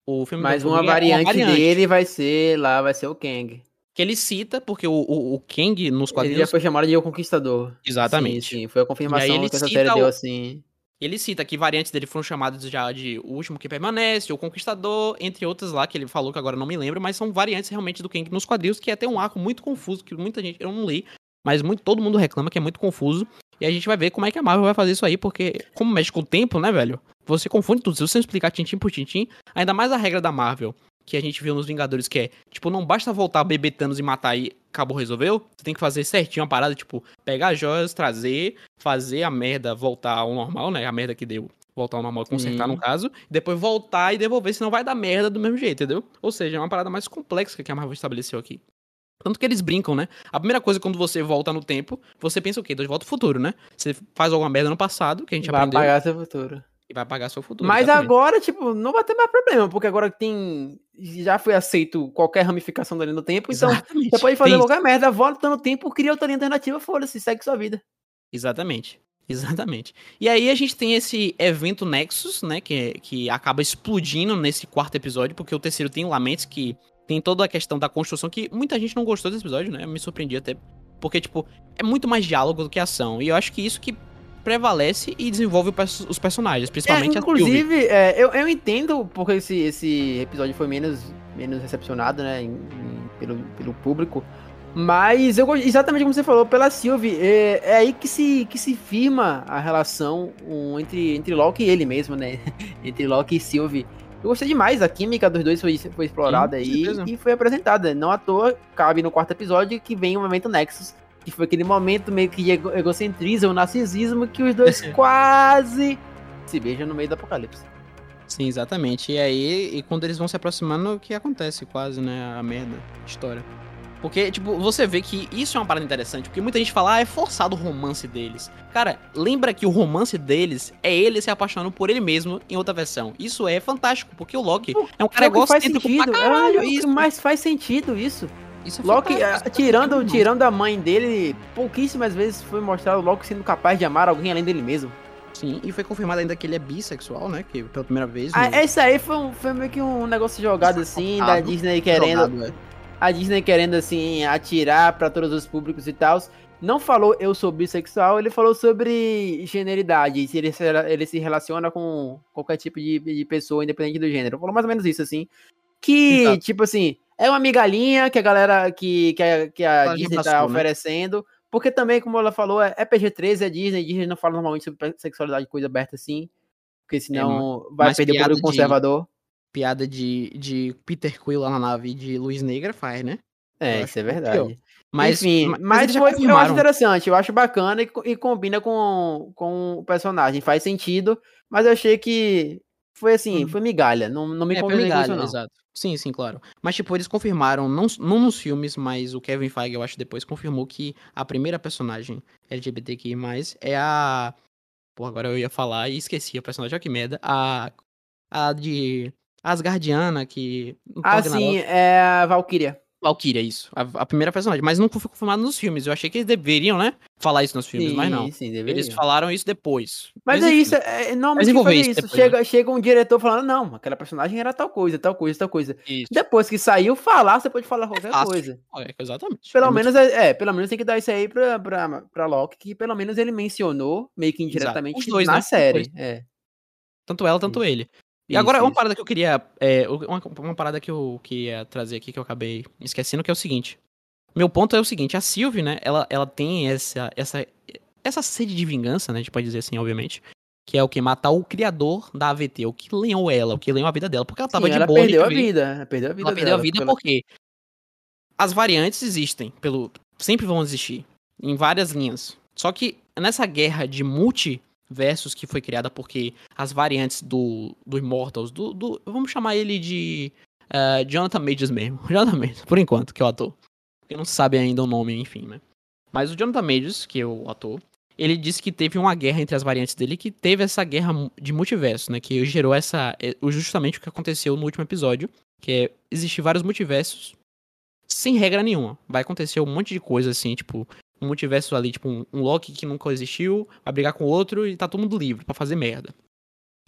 O filme Mas do uma Homem-Formiga é variante, dele vai ser lá, vai ser o Kang. Que ele cita, porque o, o, o Kang nos Ele já quadrinhos... foi chamado de O Conquistador. Exatamente. Sim, sim, foi a confirmação que essa série o- deu assim. Ele cita que variantes dele foram chamadas já de O Último que Permanece, O Conquistador, entre outras lá, que ele falou que agora não me lembro, mas são variantes realmente do Kang nos quadrinhos, que é até um arco muito confuso, que muita gente, eu não li, mas muito, todo mundo reclama que é muito confuso. E a gente vai ver como é que a Marvel vai fazer isso aí, porque como mexe com o tempo, né, velho? Você confunde tudo. Se você explicar tintim por tintim, ainda mais a regra da Marvel, que a gente viu nos Vingadores, que é, tipo, não basta voltar a beber Thanos e matar e acabou, resolveu. Você tem que fazer certinho a parada, tipo, pegar as joias, trazer, fazer a merda voltar ao normal, né? A merda que deu voltar ao normal, consertar Sim. no caso, depois voltar e devolver, senão vai dar merda do mesmo jeito, entendeu? Ou seja, é uma parada mais complexa que a Marvel estabeleceu aqui. Tanto que eles brincam, né? A primeira coisa quando você volta no tempo, você pensa o quê? De volta ao futuro, né? Você faz alguma merda no passado, que a gente Vai aprendeu, apagar seu futuro. E vai pagar seu futuro. Mas exatamente. agora, tipo, não vai ter mais problema, porque agora tem. Já foi aceito qualquer ramificação da linha do tempo, então Exatamente. você pode fazer Tem qualquer merda, volta no tempo, cria outra linha alternativa, foda-se, segue sua vida. Exatamente. Exatamente. E aí a gente tem esse evento Nexus, né? Que, que acaba explodindo nesse quarto episódio, porque o terceiro tem Lamentos, que tem toda a questão da construção, que muita gente não gostou desse episódio, né? Eu me surpreendi até. Porque, tipo, é muito mais diálogo do que ação. E eu acho que isso que prevalece e desenvolve os personagens, É, principalmente a Sylvie. inclusive, é, eu, eu entendo porque esse, esse episódio foi menos, menos recepcionado, né, em- em- pelo, pelo público. Mas eu exatamente como você falou, pela Sylvie, é, é aí que se, que se firma a relação um, entre, entre Loki e ele mesmo, né? entre Loki e Sylvie. Eu gostei demais, a química dos dois foi, foi explorada com aí certeza. e foi apresentada. Não à toa, cabe no quarto episódio que vem o momento Nexus, que foi aquele momento meio que de ego- egocentrismo, narcisismo, que os dois quase se beijam no meio do apocalipse. Sim, exatamente. E aí, e quando eles vão se aproximando, o que acontece quase, né? A merda, história. Porque, tipo, você vê que isso é uma parada interessante, porque muita gente fala, ah, é forçado o romance deles. Cara, lembra que o romance deles é ele se apaixonando por ele mesmo em outra versão. Isso é fantástico, porque o Loki é um cara É o que faz egocêntrico sentido, pra caralho. é, o que isso, mais faz sentido isso. Isso é Loki, fantástico, ah, tirando, é tirando a mãe dele, pouquíssimas vezes foi mostrado Loki sendo capaz de amar alguém além dele mesmo. Sim, e foi confirmado ainda que ele é bissexual, né? Que pela primeira vez. Ah, no- esse aí foi, um- foi meio que um negócio jogado assim, da Disney querendo, jogado, é. a Disney querendo assim atirar pra todos os públicos e tal. Não falou eu sou bissexual, ele falou sobre generalidade, se ele se, ele se relaciona com qualquer tipo de, de pessoa, independente do gênero. Falou mais ou menos isso, assim. Que, Exato. tipo assim, é uma migalhinha que a galera, que, que a, que a Disney tá passou, né? oferecendo. Porque também, como ela falou, é, é PG-13, é Disney, Disney não fala normalmente sobre sexualidade, coisa aberta assim. Porque senão vai mais perder o público de- conservador. Piada de, de Peter Quill lá na nave de Luz Negra faz, né? É, Eu isso é acho verdade. Mas, Enfim, ma- mas, já foi, eu acho interessante, eu acho bacana e, e combina com, com o personagem, faz sentido, mas eu achei que foi assim, Uhum. foi migalha. Não, não me É, convenceu migalha, não. exato. Sim, sim, claro. Mas, tipo, eles confirmaram, não, não nos filmes, mas o Kevin Feige, eu acho, depois confirmou que a primeira personagem LGBTQI+, é a... Pô, agora eu ia falar e esqueci a personagem, olha que merda. A, a de Asgardiana, que... Ah, sim, é a Valkyria. Valkyria, isso. A, a primeira personagem. Mas não foi confirmado nos filmes. Eu achei que eles deveriam, né, falar isso nos filmes, sim, mas não. Sim. Eles falaram isso depois. Mas é enfim. isso, é, é, normalmente Mas isso depois, chega, chega um diretor falando, não, aquela personagem era tal coisa, tal coisa, tal coisa. Isso. Depois que saiu, falar, você pode falar qualquer fácil. coisa. É, exatamente. Pelo É muito menos, é, é, pelo menos tem que dar isso aí pra, pra, pra Loki, que pelo menos ele mencionou, meio que indiretamente, Os dois, na né? Série. É. Tanto ela, tanto Isso. ele. E Isso, agora, uma isso. parada que eu queria. é, uma, uma parada que eu queria trazer aqui, que eu acabei esquecendo, que é o seguinte. Meu ponto é o seguinte, a Sylvie, né, ela, ela tem essa, essa, essa sede de vingança, né, a gente pode dizer assim, obviamente, que é o que matar o criador da AVT, o que lenhou ela, o que lenhou a vida dela, porque ela tava Sim, de ela boa, perdeu a vida. Ela perdeu a vida ela perdeu a vida pela- porque as variantes existem, pelo sempre vão existir, em várias linhas. Só que nessa guerra de multiversos que foi criada porque as variantes do, do Immortals, do, do- vamos chamar ele de eh, Jonathan Majors mesmo, Jonathan Majors, por enquanto, que é o ator. Porque não sabe ainda o nome, enfim, né? Mas o Jonathan Majors, que é o ator, ele disse que teve uma guerra entre as variantes dele, que teve essa guerra de multiverso, né? Que gerou essa. é, justamente o que aconteceu no último episódio, que é existir vários multiversos sem regra nenhuma. Vai acontecer um monte de coisa assim, tipo, um multiverso ali, tipo, um, um Loki que nunca existiu, vai brigar com outro e tá todo mundo livre pra fazer merda.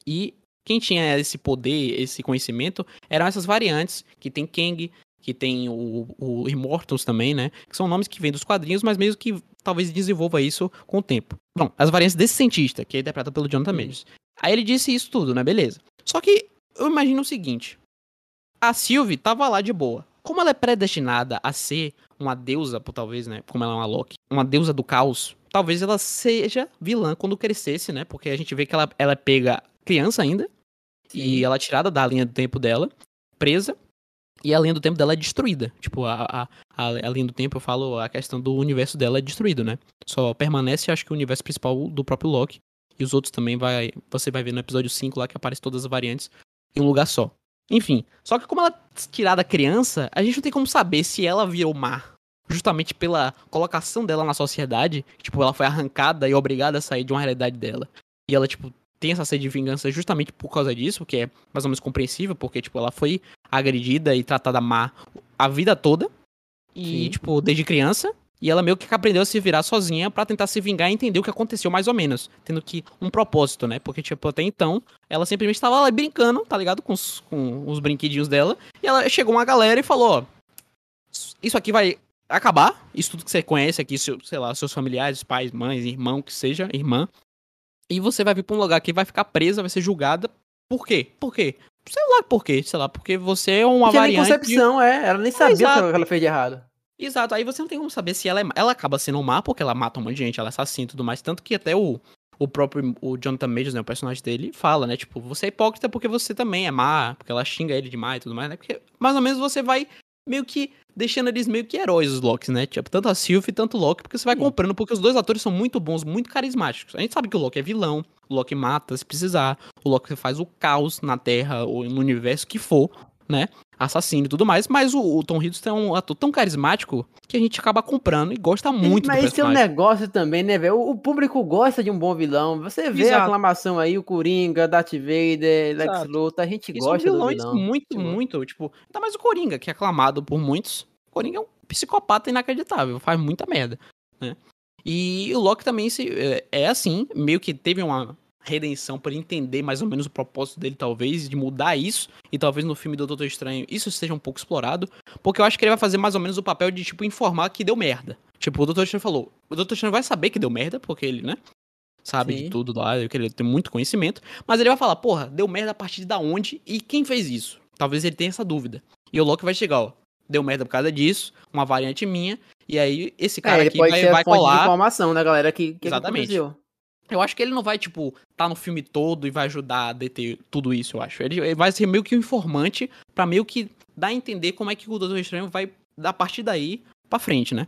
E quem tinha esse poder, esse conhecimento, eram essas variantes, que tem Kang, que tem o, o Immortals também, né? Que são nomes que vêm dos quadrinhos, mas mesmo que talvez desenvolva isso com o tempo. Bom, as variantes desse cientista, que é interpretado pelo Jonathan Majors. Aí ele disse isso tudo, né? Beleza. Só que eu imagino o seguinte: a Sylvie tava lá de boa. Como ela é predestinada a ser uma deusa, por talvez, né? Como ela é uma Loki, uma deusa do caos, talvez ela seja vilã quando crescesse, né? Porque a gente vê que ela, ela é pega criança ainda. E ela é tirada da linha do tempo dela, presa. E a linha do tempo dela é destruída. Tipo, a, a, a, a linha do tempo, eu falo, a questão do universo dela é destruído, né? Só permanece, acho que o universo principal do próprio Loki. E os outros também vai. Você vai ver no episódio 5 lá que aparece todas as variantes em um lugar só. Enfim. Só que como ela é tirada criança, a gente não tem como saber se ela virou má. Justamente pela colocação dela na sociedade. Tipo, ela foi arrancada e obrigada a sair de uma realidade dela. E ela, tipo, tem essa sede de vingança justamente por causa disso, que é mais ou menos compreensível, porque, tipo, ela foi agredida e tratada má a vida toda. E, Sim. tipo, desde criança. E ela meio que aprendeu a se virar sozinha pra tentar se vingar e entender o que aconteceu mais ou menos. Tendo que um propósito, né? Porque, tipo, até então, ela simplesmente estava lá brincando, tá ligado? Com os, com os brinquedinhos dela. E ela chegou uma galera e falou, ó. Isso aqui vai acabar. Isso tudo que você conhece aqui, seu, sei lá, seus familiares, pais, mães, irmão, que seja, irmã. E você vai vir pra um lugar que vai ficar presa, vai ser julgada. Por quê? Por quê? Sei lá por quê, sei lá, porque você é uma nem variante. concepção, é. Ela nem sabia o que ela fez de errado. Exato, aí você não tem como saber se ela é. Ela acaba sendo má porque ela mata um monte de gente, ela é assassina e tudo mais. Tanto que até o, o próprio o Jonathan Majors, né, o personagem dele, fala, né? Tipo, você é hipócrita porque você também é má, porque ela xinga ele demais e tudo mais, né? Porque mais ou menos você vai meio que deixando eles meio que heróis, os Locks, né? Tipo, tanto a Sylvie tanto o Loki, porque você vai Sim. comprando, porque os dois atores são muito bons, muito carismáticos. A gente sabe que o Loki é vilão, o Loki mata se precisar, o Loki faz o caos na Terra ou no universo que for, né? Assassino e tudo mais, mas o, o Tom Hiddleston é um ator tão carismático que a gente acaba comprando e gosta muito Mas do esse é um negócio também, né, velho? O, o público gosta de um bom vilão. Você vê a Exato. aclamação aí, o Coringa, Darth Vader, Lex Exato. Luthor, a gente são gosta do vilões vilão. muito, A gosta. muito, tipo, ainda mais o Coringa, que é aclamado por muitos. O Coringa é um psicopata inacreditável, faz muita merda, né? E o Loki também se, é, é assim, meio que teve uma redenção para entender mais ou menos o propósito dele, talvez, de mudar isso, e talvez no filme do Doutor Estranho isso seja um pouco explorado, porque eu acho que ele vai fazer mais ou menos o papel de, tipo, informar que deu merda. Tipo, o Doutor Estranho falou, o Doutor Estranho vai saber que deu merda, porque ele, né, sabe de Sim. tudo lá, que ele tem muito conhecimento, mas ele vai falar, porra, deu merda a partir de da onde e quem fez isso? Talvez ele tenha essa dúvida. E o Loki vai chegar, ó, deu merda por causa disso, uma variante minha, e aí esse cara é, aqui vai, vai de colar. informação da galera que, que Exatamente. aconteceu. Eu acho que ele não vai, tipo, tá no filme todo e vai ajudar a deter tudo isso, eu acho. Ele, vai ser meio que um informante pra meio que dar a entender como é que o Doutor Estranho vai, a partir daí, pra frente, né?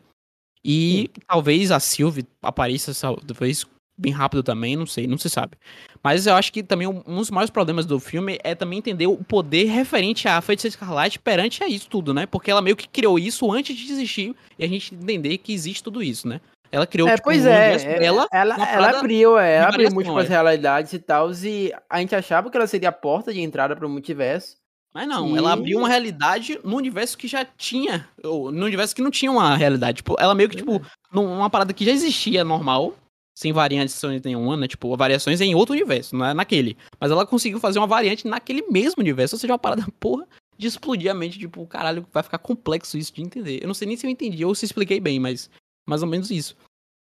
E talvez a Sylvie apareça, talvez, bem rápido também, não sei, não se sabe. Mas eu acho que também um, um dos maiores problemas do filme é também entender o poder referente à Feiticeira Escarlate perante a isso tudo, né? Porque ela meio que criou isso antes de existir e a gente entender que existe tudo isso, né? Ela criou É, tipo, pois um é, universo é, dela, ela, uma ela abriu, é, ela abriu múltiplas é. realidades e tal, e a gente achava que ela seria a porta de entrada para o multiverso. Mas não, E- ela abriu uma realidade no universo que já tinha, ou no universo que não tinha uma realidade. Tipo, ela meio que, tipo, num- uma parada que já existia normal, sem variantes nenhuma, né? Tipo, variações em outro universo, não é naquele. Mas ela conseguiu fazer uma variante naquele mesmo universo, ou seja, uma parada, porra, de explodir a mente, tipo, caralho, vai ficar complexo isso de entender. Eu não sei nem se eu entendi ou se expliquei bem, mas mais ou menos isso.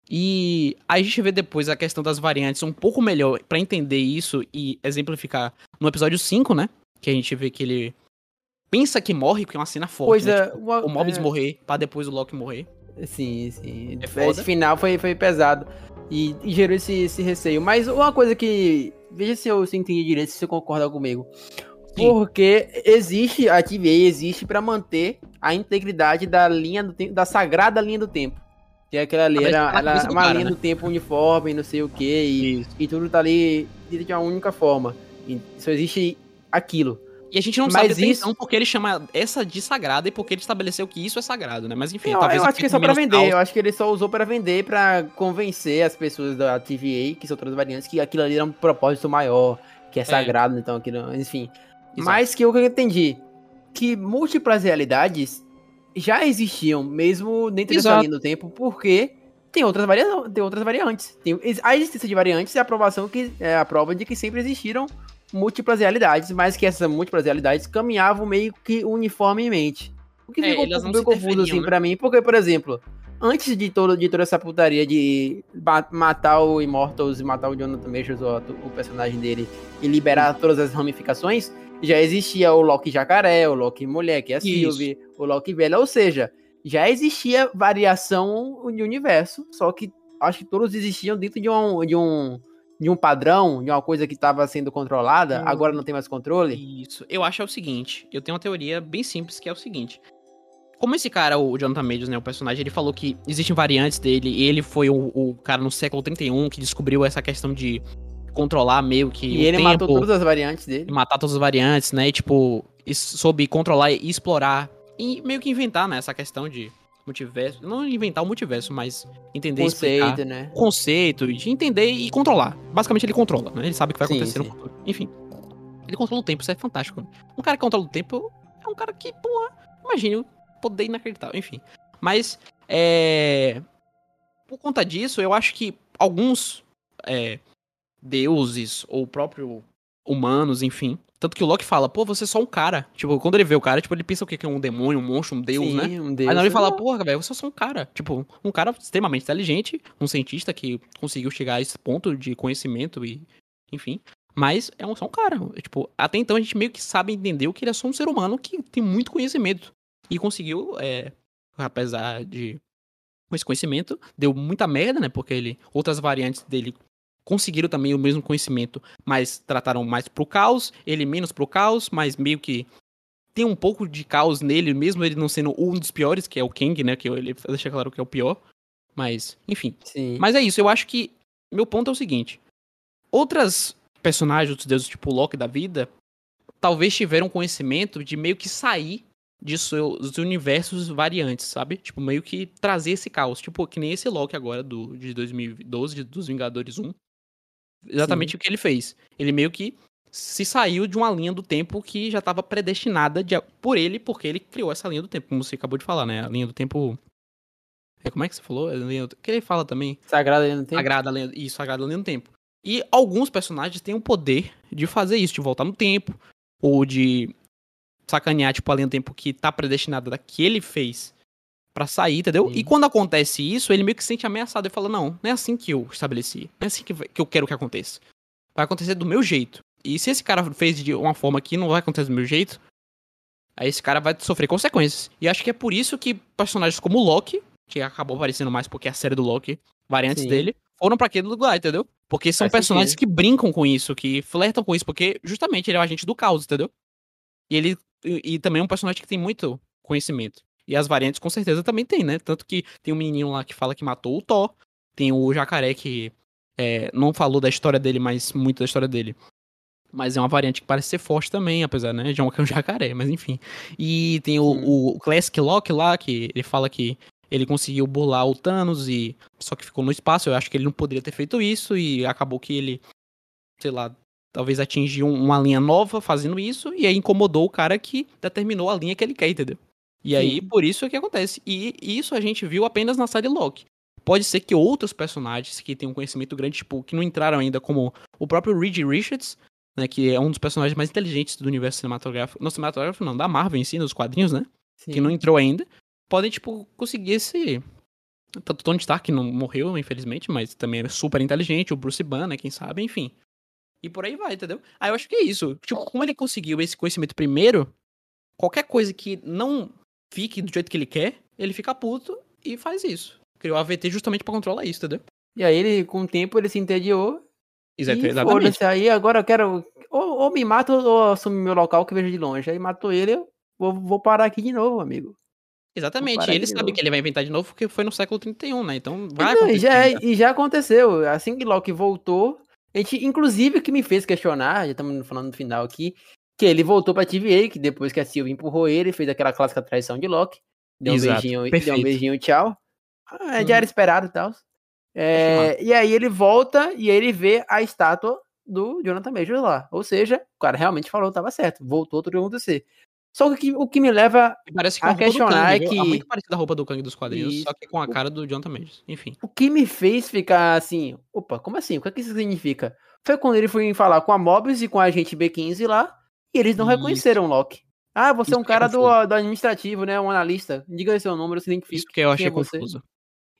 E aí a gente vê depois a questão das variantes um pouco melhor pra entender isso e exemplificar no episódio 5, né? Que a gente vê que ele pensa que morre, porque é uma cena forte, Pois né? é, Tipo, uma- o Mobius é. morrer, pra depois o Loki morrer. Sim, sim. É. Esse final foi, foi pesado. E, e gerou esse, esse receio. Mas uma coisa que. Veja se eu se entendi direito, se você concorda comigo. Sim. Porque existe, a TVA existe pra manter a integridade da linha do tempo, da sagrada linha do tempo. Que é aquela ali, Mas era, na era uma cara, linha né? do tempo uniforme, não sei o que, e, e tudo tá ali de uma única forma. E só existe aquilo. E a gente não Mas sabe isso- então porque ele chama essa de sagrada e porque ele estabeleceu que isso é sagrado, né? Mas enfim, Eu, talvez eu acho que é só pra vender. caos. Eu acho que ele só usou pra vender, pra convencer as pessoas da TVA, que são todas variantes, que aquilo ali era um propósito maior, que é sagrado, então aquilo, enfim. Exato. Mas que o que eu entendi, que múltiplas realidades já existiam, mesmo dentro dessa Exato. linha do tempo, porque tem outras, varia tem outras variantes. Tem, a existência de variantes é a aprovação que é a prova de que sempre existiram múltiplas realidades, mas que essas múltiplas realidades caminhavam meio que uniformemente. O que É, ficou meio confuso assim né? pra mim, porque, por exemplo, antes de, todo, de toda essa putaria de matar o Immortals e matar o Jonathan Majors, o, o personagem dele, e liberar todas as ramificações, já existia o Loki jacaré, o Loki mulher, que é a Isso. Sylvie, o Loki velha, ou seja, já existia variação de universo, só que acho que todos existiam dentro de um, de um, de um padrão, de uma coisa que estava sendo controlada, Hum. agora não tem mais controle. Isso. Eu acho é o seguinte, eu tenho uma teoria bem simples que é o seguinte. Como esse cara, o Jonathan Majors, né, o personagem, ele falou que existem variantes dele, e ele foi o, o cara no século 31 que descobriu essa questão de controlar meio que E o ele tempo, matou todas as variantes dele. matar todas as variantes, né, e tipo, soube controlar e explorar, e meio que inventar, né, essa questão de multiverso, não inventar o multiverso, mas entender e explicar Conceito, né? o conceito, de entender e controlar. Basicamente ele controla, né, ele sabe o que vai Sim, acontecer no sim. futuro. Enfim, ele controla o tempo, isso é fantástico. Um cara que controla o tempo é um cara que, porra, imagine o poder inacreditável, enfim. Mas, é. Por conta disso, eu acho que alguns é, deuses, ou próprio humanos, enfim. Tanto que o Loki fala, pô, você é só um cara. Tipo, quando ele vê o cara, tipo, ele pensa o quê? Que é um demônio, um monstro, um deus, Sim, né? um deus. Aí não ele fala, Não. porra, velho, você é só um cara. Tipo, um cara extremamente inteligente, um cientista que conseguiu chegar a esse ponto de conhecimento e, enfim. Mas é um, só um cara. Tipo, até então a gente meio que sabe entender que ele é só um ser humano que tem muito conhecimento. E conseguiu, é, apesar de com esse conhecimento, deu muita merda, né? Porque ele, outras variantes dele conseguiram também o mesmo conhecimento, mas trataram mais pro caos, ele menos pro caos, mas meio que tem um pouco de caos nele, mesmo ele não sendo um dos piores, que é o Kang, né? Que ele deixa claro que é o pior. Mas, enfim. Sim. Mas é isso, eu acho que. Meu ponto é o seguinte: outras personagens, outros deuses, tipo o Loki da vida, talvez tiveram conhecimento de meio que sair de seus universos variantes, sabe? Tipo, meio que trazer esse caos. Tipo, que nem esse Loki agora do, de 2012, de- dos Vingadores 1. Exatamente o que ele fez. Ele meio que se saiu de uma linha do tempo que já estava predestinada de- por ele, porque ele criou essa linha do tempo, como você acabou de falar, né? A linha do tempo. É, como é que você falou? A linha do... Que ele fala também. Sagrada ali no tempo. Sagrada linha... Isso, sagrada linha do tempo. E alguns personagens têm o poder de fazer isso, de voltar no tempo, ou de sacanear, tipo, a linha do tempo que tá predestinada da que ele fez pra sair, entendeu? E quando acontece isso, ele meio que se sente ameaçado e fala: Não, não é assim que eu estabeleci. Não é assim que, que eu quero que aconteça. Vai acontecer do meu jeito. E se esse cara fez de uma forma que não vai acontecer do meu jeito, aí esse cara vai sofrer consequências. E acho que é por isso que personagens como o Loki, que acabou aparecendo mais porque é a série do Loki, variantes Sim. dele, foram pra aquele lugar, entendeu? Porque são Faz personagens sentido. que brincam com isso, que flertam com isso, porque justamente ele é o agente do caos, entendeu? E ele e, e também é um personagem que tem muito conhecimento. E as variantes com certeza também tem, né? Tanto que tem um menininho lá que fala que matou o Thor, tem o jacaré que é, não falou da história dele, mas muito da história dele. Mas é uma variante que parece ser forte também, apesar, né, de um jacaré, mas enfim. E tem o, o Classic Lock lá, que ele fala que ele conseguiu burlar o Thanos e só que ficou no espaço. Eu acho que ele não poderia ter feito isso e acabou que ele, sei lá, talvez atingiu uma linha nova fazendo isso e aí incomodou o cara que determinou a linha que ele quer, entendeu? E Sim. aí por isso é que acontece. E isso a gente viu apenas na série Loki. Pode ser que outros personagens que têm um conhecimento grande, tipo, que não entraram ainda, como o próprio Reed Richards, né, que é um dos personagens mais inteligentes do universo cinematográfico, não cinematográfico não, da Marvel em si, nos quadrinhos, né? Sim. Que não entrou ainda, podem, tipo, conseguir esse... Tanto Tony Stark, que não morreu, infelizmente, mas também é super inteligente, o Bruce Banner, quem sabe, enfim. E por aí vai, entendeu? Aí eu acho que é isso. Tipo, como ele conseguiu esse conhecimento primeiro, qualquer coisa que não fique do jeito que ele quer, ele fica puto e faz isso. Criou a AVT justamente para controlar isso, entendeu? E aí ele, com o tempo, ele se entediou. Exatamente. aí agora eu quero. Ou, ou me mata ou assume meu local que vejo de longe. Aí matou ele, eu vou, vou parar aqui de novo, amigo. Exatamente, ele sabe novo. que ele vai inventar de novo porque foi no século 31, né? Então vai Não, e já, e já aconteceu. Assim que Loki voltou, a gente, inclusive, o que me fez questionar, já estamos falando no final aqui, que ele voltou pra TVA, que depois que a Sylvie empurrou ele, fez aquela clássica traição de Loki. Deu Exato, um beijinho, perfeito. deu um beijinho, tchau. Ah, já era uhum. esperado e tal. É, e aí ele volta e aí ele vê a estátua do Jonathan Majors lá. Ou seja, o cara realmente falou, tava certo. Voltou tudo acontecer. Só que o que me leva Parece que a, a questionar Kang, é que. É muito parecida a roupa do Kang dos quadrinhos, só que com a cara do Jonathan Majors. Enfim. O que me fez ficar assim, opa, como assim? O que, é que isso significa? Foi quando ele foi falar com a Mobius e com a agente B15 lá, e eles não isso. reconheceram o Loki. Ah, você é isso é um cara é do, do, administrativo, né? Um analista. Diga aí seu número, se identifica. Isso que eu achei é confuso.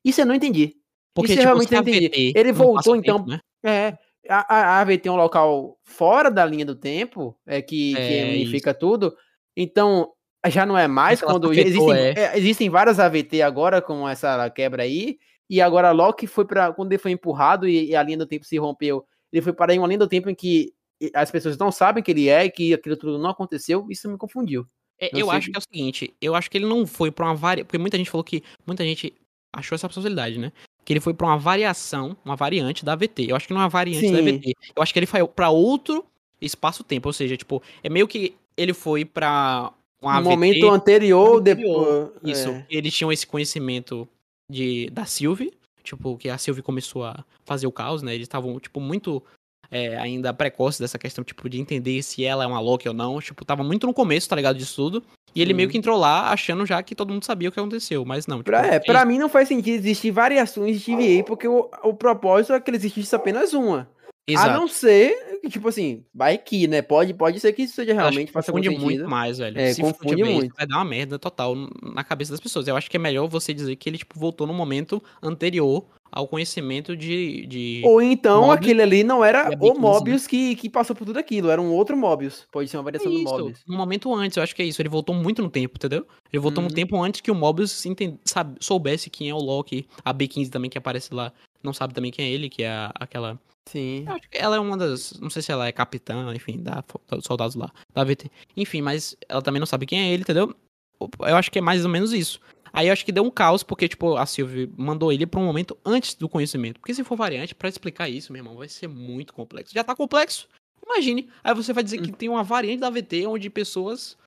Isso eu não entendi. Porque, isso tipo, eu realmente não entendi. Ele voltou, então. Tempo, né? É. A, a AVT é um local fora da linha do tempo, é que, é, que unifica tudo. Então, já não é mais quando existem, é. é. existem várias AVT agora com essa quebra aí. E agora Loki foi para quando ele foi empurrado e, e, a linha do tempo se rompeu, ele foi para uma linha do tempo em que as pessoas não sabem que ele é e que aquilo tudo não aconteceu. Isso me confundiu. É, eu acho que... é o seguinte, eu acho que ele não foi para uma variante, porque muita gente falou que muita gente achou essa possibilidade, né? Que ele foi para uma variação, uma variante da AVT. Eu acho que não é uma variante Sim. da AVT. Eu acho que ele foi para outro espaço-tempo, ou seja, tipo, é meio que ele foi para um AVT, momento anterior, anterior depois. Isso. É. Eles tinham esse conhecimento de da Sylvie, tipo, que a Sylvie começou a fazer o caos, né? Eles estavam, tipo, muito é, ainda precoce dessa questão, tipo, de entender se ela é uma Loki ou não. Tipo, tava muito no começo, tá ligado, disso tudo. E ele meio que entrou lá achando já que todo mundo sabia o que aconteceu, mas não. Tipo, pra, é, pra mim não faz sentido existir variações de TVA, porque o, o propósito é que existisse apenas uma. Exato. A não ser que, tipo assim, vai que, né? Pode, pode ser que isso seja realmente faça confunde muito mais, velho. É, Se confunde muito. Vai dar uma merda total na cabeça das pessoas. Eu acho que é melhor você dizer que ele, tipo, voltou no momento anterior ao conhecimento de. de Ou então Mobius, aquele ali não era o né? Mobius que, que passou por tudo aquilo, era um outro Mobius. Pode ser uma variação isso, do Mobius. Um momento antes, eu acho que é isso. Ele voltou muito no tempo, entendeu? Ele voltou uhum. no tempo antes que o Mobius entende, sabe, soubesse quem é o Loki. A B15 também que aparece lá não sabe também quem é ele, que é a, aquela. Sim. Eu acho que ela é uma das. Não sei se ela é capitã, enfim, da, dos soldados lá, da VT. Enfim, mas ela também não sabe quem é ele, entendeu? Eu acho que é mais ou menos isso. Aí eu acho que deu um caos, porque, tipo, a Sylvie mandou ele pra um momento antes do conhecimento. Porque se for variante, para explicar isso, meu irmão, vai ser muito complexo. Já tá complexo? Imagine. Aí você vai dizer que tem uma variante da VT onde pessoas,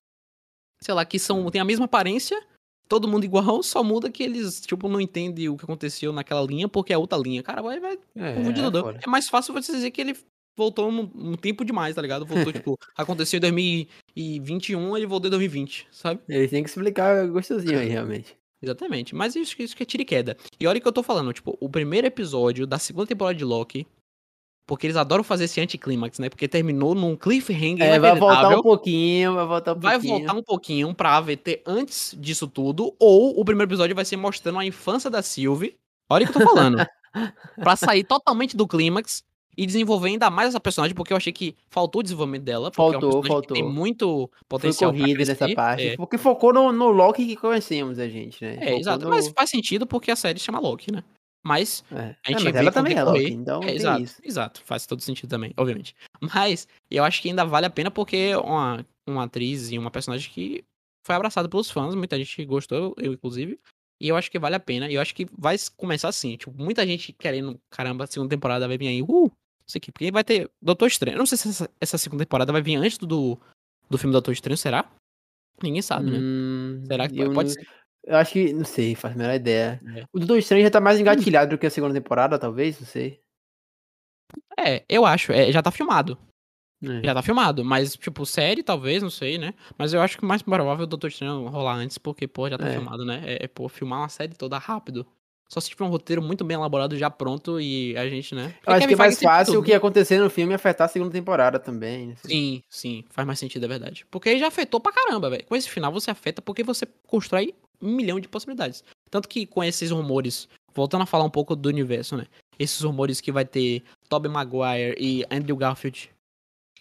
sei lá, que são, tem a mesma aparência, todo mundo igual, só muda que eles, tipo, não entendem o que aconteceu naquela linha porque é outra linha. Cara, vai, vai é. É, é mais fácil você dizer que ele voltou um, um, tempo demais, tá ligado? Voltou, tipo, aconteceu em 2021, ele voltou em 2020, sabe? Ele tem que explicar gostosinho aí, realmente. Exatamente, mas isso, isso que é tiro e queda. E olha que eu tô falando, tipo, o primeiro episódio da segunda temporada de Loki, porque eles adoram fazer esse anticlímax, né? Porque terminou num cliffhanger é, vai voltar um pouquinho, vai voltar um vai pouquinho. Vai voltar um pouquinho pra AVT antes disso tudo, ou o primeiro episódio vai ser mostrando a infância da Sylvie. Olha o que eu tô falando. pra sair totalmente do clímax e desenvolver ainda mais essa personagem, porque eu achei que faltou o desenvolvimento dela. Faltou, é faltou. tem muito potencial. Foi corrida nessa parte. É. Porque focou no, no Loki que conhecemos a gente, né? É, focou exato. No... Mas faz sentido porque a série chama Loki, né? Mas é. a gente é, mas ela também é Loki, então é, exato, isso. exato, faz todo sentido também, obviamente. Mas eu acho que ainda vale a pena porque uma, uma atriz e uma personagem que foi abraçada pelos fãs, muita gente gostou, eu inclusive. E eu acho que vale a pena. E eu acho que vai começar assim. Tipo, muita gente querendo, caramba, segunda temporada vai vir aí. Uh! Aqui. Porque vai ter Doutor Estranho. Eu não sei se essa, essa segunda temporada vai vir antes do, do filme Doutor Estranho, será? Ninguém sabe, né? Hum, Será que pode, pode não- ser? Eu acho que, não sei, faz a menor ideia. É. O Doutor Estranho já tá mais engatilhado do que a segunda temporada, talvez, não sei. É, eu acho. É, já tá filmado. É. Já tá filmado. Mas, tipo, série, talvez, não sei, né? Mas eu acho que o mais provável é o Doutor Estranho rolar antes, porque, pô, já tá É. filmado, né? É, é, pô, filmar uma série toda rápido. Só se tiver um roteiro muito bem elaborado, já pronto, e a gente, né? Eu acho que é mais fácil o tudo, que ia acontecer no filme afetar a segunda temporada também. sei. Sim, sim, faz mais sentido, é verdade. Porque aí já afetou pra caramba, velho. Com esse final você afeta porque você constrói um milhão de possibilidades. Tanto que com esses rumores, voltando a falar um pouco do universo, né? Esses rumores que vai ter Tobey Maguire e Andrew Garfield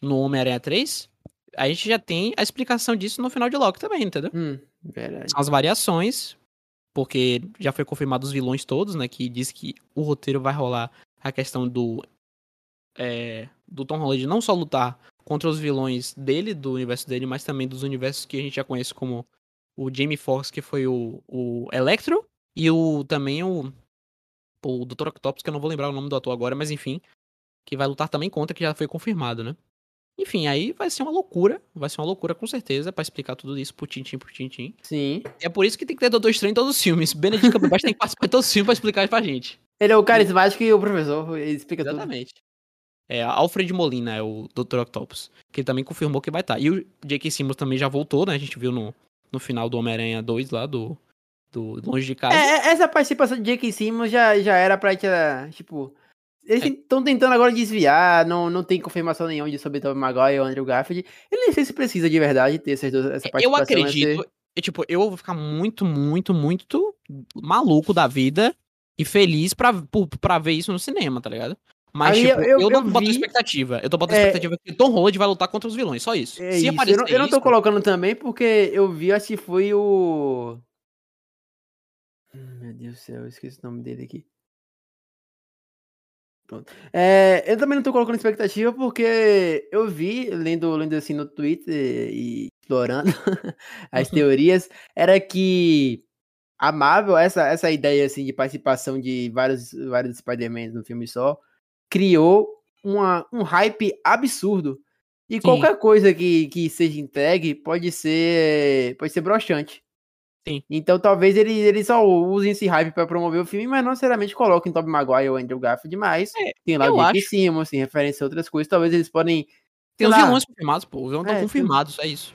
no Homem-Aranha 3, a gente já tem a explicação disso no final de Loki também, entendeu? Hum, verdade. São as variações, porque já foi confirmado os vilões todos, né? Que diz que o roteiro vai rolar a questão do. é, do Tom Holland não só lutar contra os vilões dele, do universo dele, mas também dos universos que a gente já conhece como o Jamie Foxx, que foi o, o Electro, e o também o. O Dr. Octopus, que eu não vou lembrar o nome do ator agora, mas enfim. Que vai lutar também contra, que já foi confirmado, né? Enfim, aí vai ser uma loucura. Vai ser uma loucura, com certeza, pra explicar tudo isso por tintim por tintim. Sim. É por isso que tem que ter Doutor Estranho em todos os filmes. Benedict Cumberbatch tem que participar de todos os filmes pra explicar pra gente. Ele é o carismático e o professor, ele explica tudo. Exatamente. É, Alfred Molina é o Dr. Octopus. Que ele também confirmou que vai estar. E o J.K. Simmons também já voltou, né? A gente viu no, no final do Homem-Aranha 2 lá, do, do Longe de Casa. É, é, essa participação de J.K. Simmons já, já era pra tipo... Eles É. estão tentando agora desviar, não, não tem confirmação nenhuma de sobre Tobey Maguire ou Andrew Garfield. Eu nem sei se precisa de verdade ter essas duas, essa eu participação. vai acredito. ser- e, tipo, eu vou ficar muito, muito, muito maluco da vida e feliz pra, pra ver isso no cinema, tá ligado? Mas, Aí tipo, eu- eu, eu- não eu boto expectativa. Eu tô botando É. expectativa que Tom Holland vai lutar contra os vilões, só isso. É Se isso. aparecer eu, não, eu não tô isso, colocando também porque eu vi, acho que foi o. Hum, Meu Deus do céu, eu esqueci o nome dele aqui. Pronto. É, eu também não tô colocando expectativa porque eu vi, lendo, lendo assim no Twitter e explorando as Uhum. teorias, era que a Marvel, essa, essa ideia assim de participação de vários, vários Spider-Man no filme só, criou uma, um hype absurdo. E Sim. qualquer coisa que, que seja entregue pode ser pode ser broxante. Sim. Então talvez eles ele só usem esse hype pra promover o filme, mas não necessariamente coloquem Tobey Maguire ou Andrew Garfield demais. É, tem lá o acho. Simmons, tem referência a outras coisas. Talvez eles podem... Tem os vilões confirmados, pô. Os vilões É, estão tem- confirmados, é isso.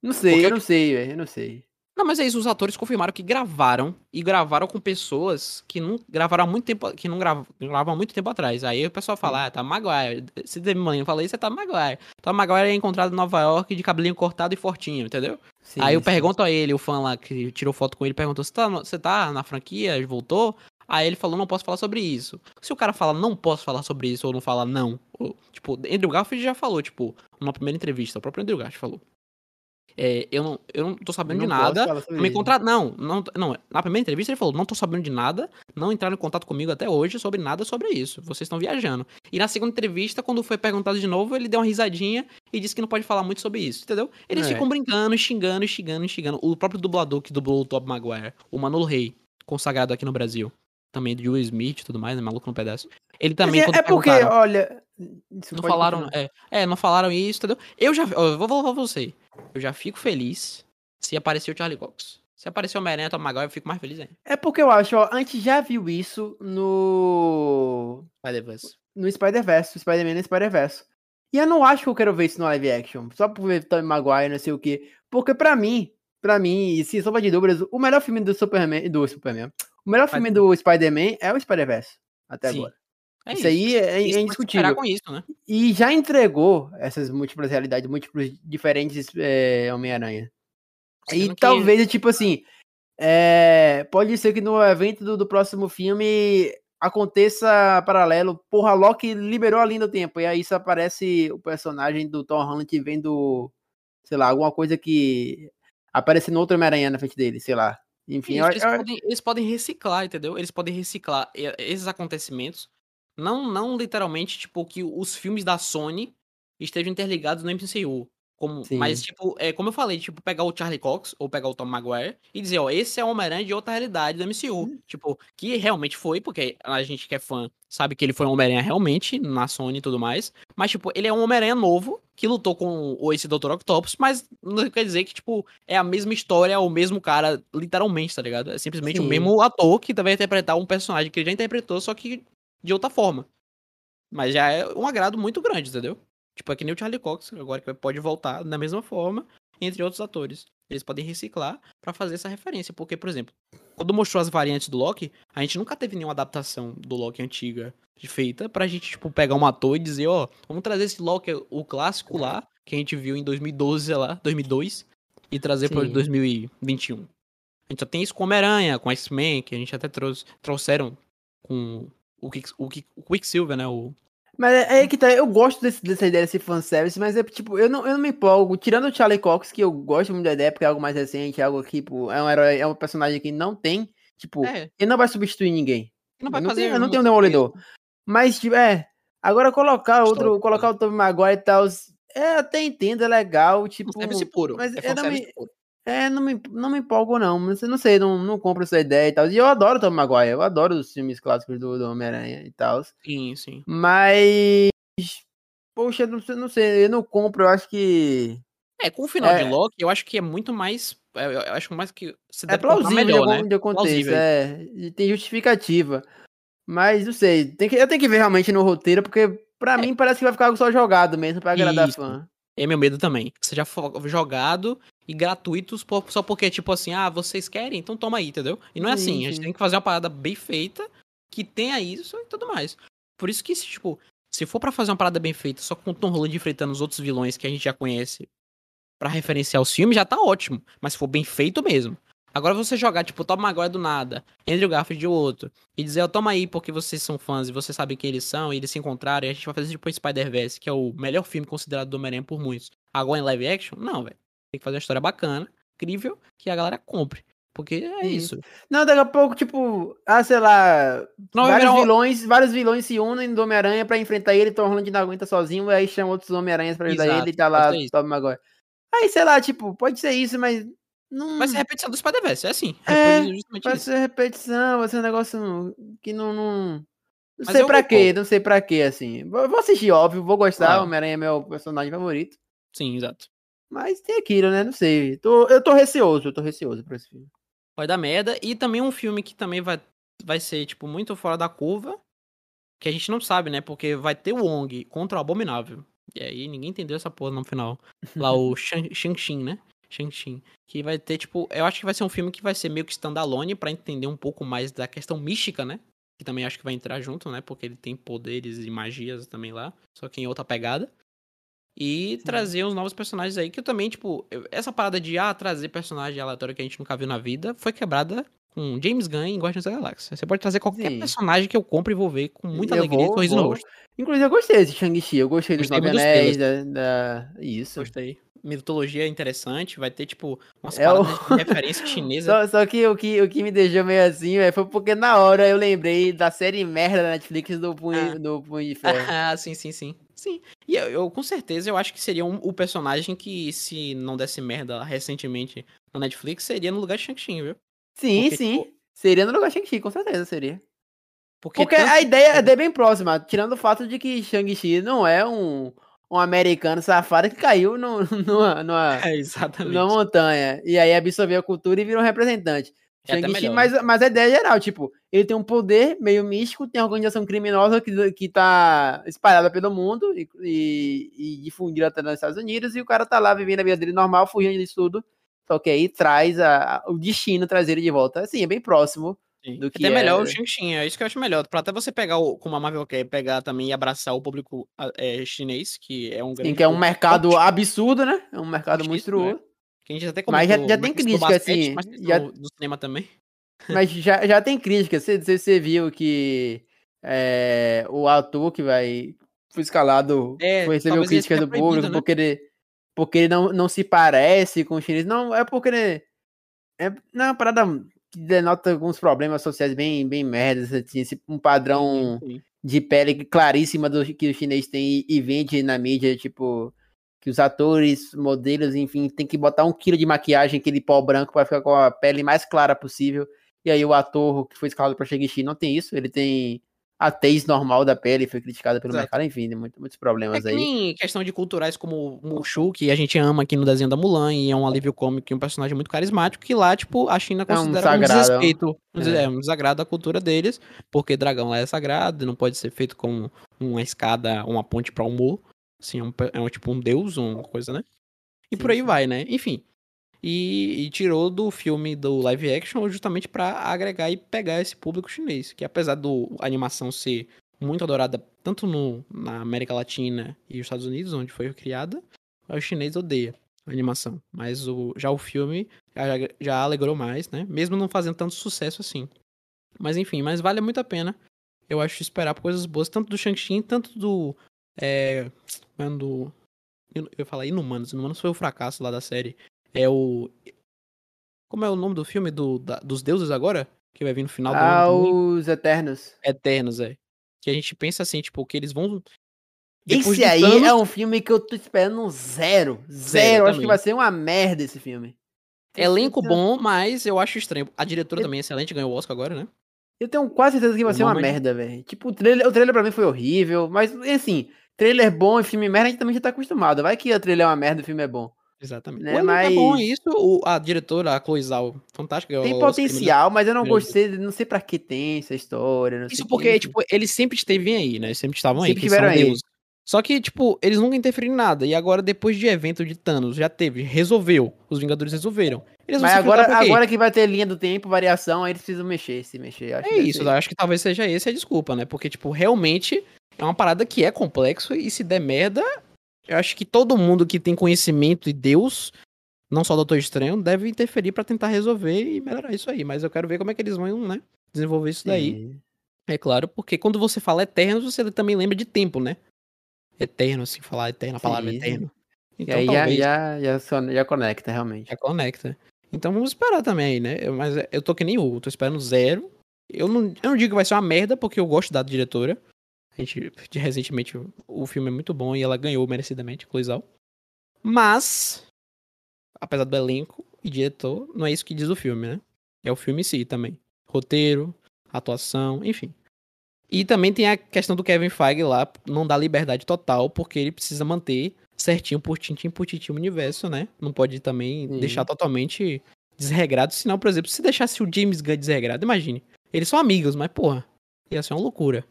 Não sei, Porque- eu não sei, velho. Eu não sei. Não, mas é isso, os atores confirmaram que gravaram e gravaram com pessoas que não gravaram há muito tempo, que não grav- gravavam há muito tempo atrás. Aí o pessoal fala, ah, tá Maguire. Se de manhã fala isso, é tá Maguire. Tá Maguire é encontrado em Nova York de cabelinho cortado e fortinho, entendeu? Sim, Aí eu sim. pergunto a ele, o fã lá que tirou foto com ele, perguntou: você tá, você tá na franquia? Voltou? Aí ele falou: não posso falar sobre isso. Se o cara fala não posso falar sobre isso, ou não fala não, ou, tipo, Andrew Garfield já falou, tipo, numa primeira entrevista, o próprio Andrew Garfield falou. É, eu, não, eu não tô sabendo de Não posso nada. Não me isso. contra... não, não, não. Na primeira entrevista ele falou: não tô sabendo de nada, não entraram em contato comigo até hoje sobre nada sobre isso. Vocês estão viajando. E na segunda entrevista, quando foi perguntado de novo, ele deu uma risadinha e disse que não pode falar muito sobre isso, entendeu? Eles É. ficam brincando, xingando, xingando, xingando. O próprio dublador que dublou o Top Maguire, o Manolo Rey, consagrado aqui no Brasil, também do Will Smith e tudo mais, né? Maluco no pedaço. Ele também, é, é porque, olha. não falaram, é, é, não falaram isso, entendeu? Eu já, eu vou falar pra você. Eu já fico feliz se aparecer o Charlie Cox. Se aparecer o Homem-Aranha Tom Maguire, eu fico mais feliz ainda. É porque eu acho, ó, a gente já viu isso no. Spider-Verse. No Spider-Verse, Spider-Man no Spider-Verse. E eu não acho que eu quero ver isso no live action. Só por ver Tobey Maguire, não sei o quê. Porque pra mim, pra mim, e sem sombra de dúvidas, o melhor filme do Superman. Do Superman. O melhor filme do Spider-Man é o Spider-Verse. Até Sim. agora. É isso, aí é, é Isso pode indiscutível. esperar com isso, né? E já entregou essas múltiplas realidades, múltiplos diferentes é, Homem-Aranha. E que- talvez, tipo assim, é, pode ser que no evento do, do próximo filme aconteça paralelo. Porra, Loki liberou a linha do tempo. E aí isso aparece o personagem do Tom Holland vendo, sei lá, alguma coisa que aparece no outro Homem-Aranha na frente dele, sei lá. Enfim, Isso, eu- eles, eu- podem, eles podem reciclar, entendeu? Eles podem reciclar e- esses acontecimentos. Não, não literalmente, tipo, que os filmes da Sony estejam interligados no MCU. Como, Sim. mas, tipo, é, como eu falei, tipo, pegar o Charlie Cox ou pegar o Tom Maguire e dizer, ó, esse é o Homem-Aranha de outra realidade do MCU. Hum. Tipo, que realmente foi, porque a gente que é fã sabe que ele foi um Homem-Aranha realmente na Sony e tudo mais. Mas, tipo, ele é um Homem-Aranha novo que lutou com o esse Dr. Octopus, mas não quer dizer que, tipo, é a mesma história, é o mesmo cara, literalmente, tá ligado? É simplesmente o Sim. mesmo ator que vai interpretar um personagem que ele já interpretou, só que de outra forma. Mas já é um agrado muito grande, entendeu? Tipo, é que nem o Charlie Cox, agora que pode voltar da mesma forma, entre outros atores. Eles podem reciclar pra fazer essa referência. Porque, por exemplo, quando mostrou as variantes do Loki, a gente nunca teve nenhuma adaptação do Loki antiga feita pra gente, tipo, pegar um ator e dizer, ó, vamos trazer esse Loki, o clássico lá, que a gente viu em 2012, sei lá, 2002, e trazer pra Sim. 2021. A gente só tem isso com Homem-Aranha, com X-Men, que a gente até trouxe, trouxeram com o, o, Quick- o Quicksilver, né? O, Mas é é que tá, eu gosto desse, dessa ideia desse fanservice, mas é tipo, eu não, eu não me empolgo. Tirando o Charlie Cox, que eu gosto muito da ideia, porque é algo mais recente, é algo que, tipo, é um herói, é um personagem que não tem, tipo, É, ele não vai substituir ninguém. não vai eu não fazer. tenho, eu não tenho um Demolidor. Mas, tipo, é. Agora colocar outro, Histórico, colocar o Tobey Maguire e tal. É, até entendo, é legal, tipo. Fanservice puro. Mas é é, não me, puro. É, não me, não me empolgo, não. Mas eu não sei, não, não compro essa ideia e tal. E eu adoro Tobey Maguire, eu adoro os filmes clássicos do, do Homem-Aranha e tal. Sim, sim. Mas. Poxa, não sei, não sei, eu não compro, eu acho que. É, com o final É. de Loki, eu acho que é muito mais. Eu eu acho mais que você É plausível melhor, né? de Plausível. é. E tem justificativa. Mas não sei, tem que, eu tenho que ver realmente no roteiro, porque pra É. mim parece que vai ficar algo só jogado mesmo, pra agradar Isso. fã. É meu medo também. Que seja jogado e gratuitos po- só porque, tipo assim, ah, vocês querem? Então toma aí, entendeu? E não é Sim, assim. A gente sim. tem que fazer uma parada bem feita, que tenha isso e tudo mais. Por isso que, se, tipo, se for pra fazer uma parada bem feita, só com o Tom Holland enfrentando os outros vilões que a gente já conhece pra referenciar os filmes, já tá ótimo. Mas se for bem feito mesmo. Agora você jogar, tipo, Tom Maguire do nada, Andrew Garfield de outro, e dizer, ó, toma aí porque vocês são fãs e você sabe quem eles são, e eles se encontraram, e a gente vai fazer tipo Spider-Verse, que é o melhor filme considerado do Homem-Aranha por muitos. Agora em live action? Não, velho. Tem que fazer uma história bacana, incrível, que a galera compre. Porque é isso. Não, daqui a pouco, tipo, ah, sei lá, Não vários um- vilões, vários vilões se unem do Homem-Aranha pra enfrentar ele, Tom Holland não aguenta sozinho, aí chama outros Homem-Aranhas pra ajudar Exato, ele e tá lá. Tobey Maguire. Aí, sei lá, tipo, pode ser isso, mas não Vai ser repetição do Spider-Verse, é assim. É, vai ser repetição, vai ser um negócio que não não, não sei eu pra quê, não sei pra quê assim. Vou vou assistir, óbvio, vou gostar, o Homem-Aranha é meu personagem favorito, Sim, exato. mas tem aquilo, né? Não sei. Tô, eu tô receoso, eu tô receoso pra esse filme. Vai dar merda. E também um filme que também vai, vai ser, tipo, muito fora da curva. Que a gente não sabe, né? Porque vai ter o Wong contra o Abominável. E aí ninguém entendeu essa porra no final. Lá o Shang- Shang-Chi, né? Shang-Chi. Que vai ter, tipo. Eu acho que vai ser um filme que vai ser meio que standalone pra entender um pouco mais da questão mística, né? Que também acho que vai entrar junto, né? Porque ele tem poderes e magias também lá. Só que em outra pegada. E trazer os novos personagens aí, que eu também, tipo, essa parada de ah, trazer personagem aleatório que a gente nunca viu na vida foi quebrada com James Gunn em Guardians da Galáxia. Você pode trazer qualquer Sim. personagem que eu compre e vou ver com muita Eu alegria e vou- sorriso no vou. rosto. Inclusive eu gostei desse Shang-Chi, eu gostei dos Gostei Nove dos Anéis, da, da- isso. Gostei. Mitologia interessante, vai ter, tipo, umas É o- referência chinesa. Só, só que o que o que me deixou meio assim, véio, foi porque na hora eu lembrei da série merda da Netflix do Punho, Ah. do Punho de Ferro. Ah, sim, sim, sim. Sim. E eu, eu, com certeza, eu acho que seria um- o personagem que, se não desse merda recentemente na Netflix, seria no lugar de Shang-Chi, viu? sim, porque, sim. tipo, Seria no lugar de Shang-Chi, com certeza seria. Porque, Porque tanto- a ideia é até bem próxima, tirando o fato de que Shang-Chi não é um, um americano safado que caiu no, numa, numa, É, numa montanha. E aí absorveu a cultura e virou um representante. É Shang-Chi, melhor, mas, mas a ideia é geral, tipo, ele tem um poder meio místico, tem uma organização criminosa que, que tá espalhada pelo mundo e, e, e difundida até nos Estados Unidos, e o cara tá lá vivendo a vida dele normal, fugindo disso tudo. Só que aí traz a, a- o destino trazer ele de volta. Assim, é bem próximo. Sim. do É que até melhor era. o Shang-Chi, é isso que eu acho melhor. Pra até você pegar, o, como a Marvel quer, pegar também e abraçar o público é, chinês, que é um grande. Sim, que é um mercado absurdo, né? É um mercado monstruoso. Que a gente até Mas já- comentou, já tem crítica, basquete, assim, mas já- do cinema também. Mas já, já tem crítica. Você, você, viu que é, o ator que vai. Foi escalado. É, foi recebeu críticas do público né? porque ele. Porque ele não, não se parece com o chinês. Não, é porque ele. É, não, é uma parada que denota alguns problemas sociais bem, bem merdas, assim, esse- um padrão Sim, sim. de pele claríssima do que o chinês tem e, e vende na mídia, tipo, que os atores, modelos, enfim, tem que botar um quilo de maquiagem, aquele pó branco, para ficar com a pele mais clara possível. E aí o ator que foi escalado para Shang-Chi não tem isso, ele tem a tez normal da pele, foi criticada pelo Exato. mercado, enfim, tem muito- muitos É problemas que aí. questão de culturais como o Mushu, que a gente ama aqui no desenho da Mulan, e é um alívio cômico e um personagem muito carismático, que lá, tipo, a China É um considera um, sagrado, desrespeito, um, des- é. é, um desagrado à cultura deles, porque dragão lá é sagrado, não pode ser feito com uma escada, uma ponte pra humor, assim, é, um, é um tipo um deus, uma coisa, né? E Sim, por aí sim. vai, né? Enfim. E, e tirou do filme do live action justamente pra agregar e pegar esse público chinês, que apesar do a animação ser muito adorada tanto no, na América Latina e os Estados Unidos, onde foi criada, o chinês odeia a animação. Mas o, já o filme já, já alegrou mais, né? Mesmo não fazendo tanto sucesso assim. Mas enfim, mas vale muito a pena. Eu acho esperar por coisas boas, tanto do Shang-Chi, tanto do. É. mano, do. Eu ia falar Inumanos. Inumanos foi o fracasso lá da série. É o. Como é o nome do filme do, da- dos deuses agora? Que vai vir no final do Ah, ano. também? os Eternos. Eternos, é. Que a gente pensa assim, tipo, que eles vão. depois Esse aí Thanos- é um filme que eu tô esperando zero. Zero. Acho que vai ser uma merda esse filme. Elenco Eu- bom, mas eu acho estranho. A diretora Eu- também é excelente, ganhou o Oscar agora, né? Eu tenho quase certeza que vai O ser uma Nômade. merda, velho. Tipo, o trailer, o trailer pra mim foi horrível, mas assim, trailer bom e filme merda a gente também já tá acostumado. Vai que o trailer é uma merda e o filme é bom. Exatamente. Né, o elenco é bom, mas- é isso. O, a diretora, a Chloe Zhao, fantástica. Tem potencial, mas eu não primeiro gostei, não sei pra que tem essa história, Isso porque, quê, tipo, eles sempre esteve aí, né? Eles sempre estavam aí, Sempre que são tiveram aí. deuses. Só que, tipo, eles nunca interferiram em nada. E agora, depois de evento de Thanos, já teve, resolveu. Os Vingadores resolveram. Eles Mas agora, agora que vai ter linha do tempo, variação, aí eles precisam mexer, se mexer. Acho que É isso, acho que talvez seja esse a desculpa, né? Porque, tipo, realmente é uma parada que é complexo e se der merda, eu acho que todo mundo que tem conhecimento e Deus, não só o Doutor Estranho, deve interferir pra tentar resolver e melhorar isso aí. Mas eu quero ver como é que eles vão, né? Desenvolver isso daí. Sim. É claro, porque quando você fala eterno, você também lembra de tempo, né? Eterno, assim, falar eterno, a palavra Sim. eterno. E Então, aí já, já, já, já conecta, realmente. já conecta. Então vamos esperar também aí, né? Eu- Mas eu tô que nem o tô esperando zero. Eu não, eu não digo que vai ser uma merda, porque eu gosto da diretora. A gente, de, recentemente, o- filme é muito bom e ela ganhou merecidamente, Cloizal. Mas, apesar do elenco e diretor, não é isso que diz o filme, né? É o filme em si também. Roteiro, atuação, enfim. E também tem a questão do Kevin Feige lá, não dá liberdade total, porque ele precisa manter certinho por tintim por tintim o universo, né? Não pode também Sim. deixar totalmente desregrado, senão, por exemplo, se deixasse o James Gunn desregrado, imagine. Eles são amigos, mas porra, ia ser uma loucura.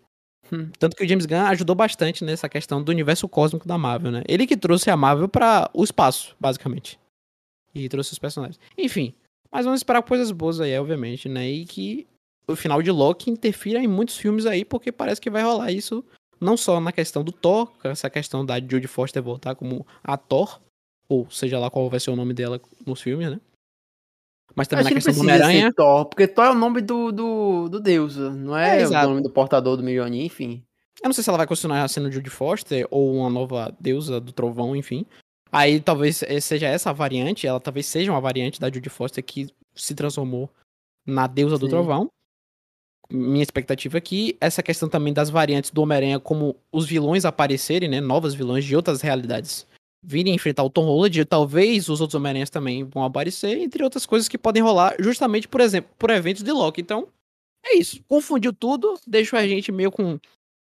Hum. Tanto que o James Gunn ajudou bastante nessa questão do universo cósmico da Marvel, né? Ele que trouxe a Marvel para o espaço, basicamente. E trouxe os personagens. Enfim, mas vamos esperar coisas boas aí, obviamente, né? E que o final de Loki interfira em muitos filmes aí, porque parece que vai rolar isso não só na questão do Thor, essa questão da Jodie Foster voltar como a Thor, ou seja lá qual vai ser o nome dela nos filmes, né? Mas também na que questão do Homem-Aranha. Thor, porque Thor é o nome do, do, do deus, não é, É, o nome do portador do Mjolnir, enfim. Eu não sei se ela vai continuar sendo Judy Foster ou uma nova deusa do trovão, enfim. Aí talvez seja essa a variante, ela talvez seja uma variante da Judy Foster que se transformou na deusa do Sim. trovão. Minha expectativa é que essa questão também das variantes do Homem-Aranha, como os vilões aparecerem, né? Novas vilões de outras realidades, virem enfrentar o Tom Holland, talvez os outros Homem-Aranhas também vão aparecer, entre outras coisas que podem rolar justamente, por exemplo, por eventos de Loki. Então, é isso. Confundiu tudo, deixou a gente meio com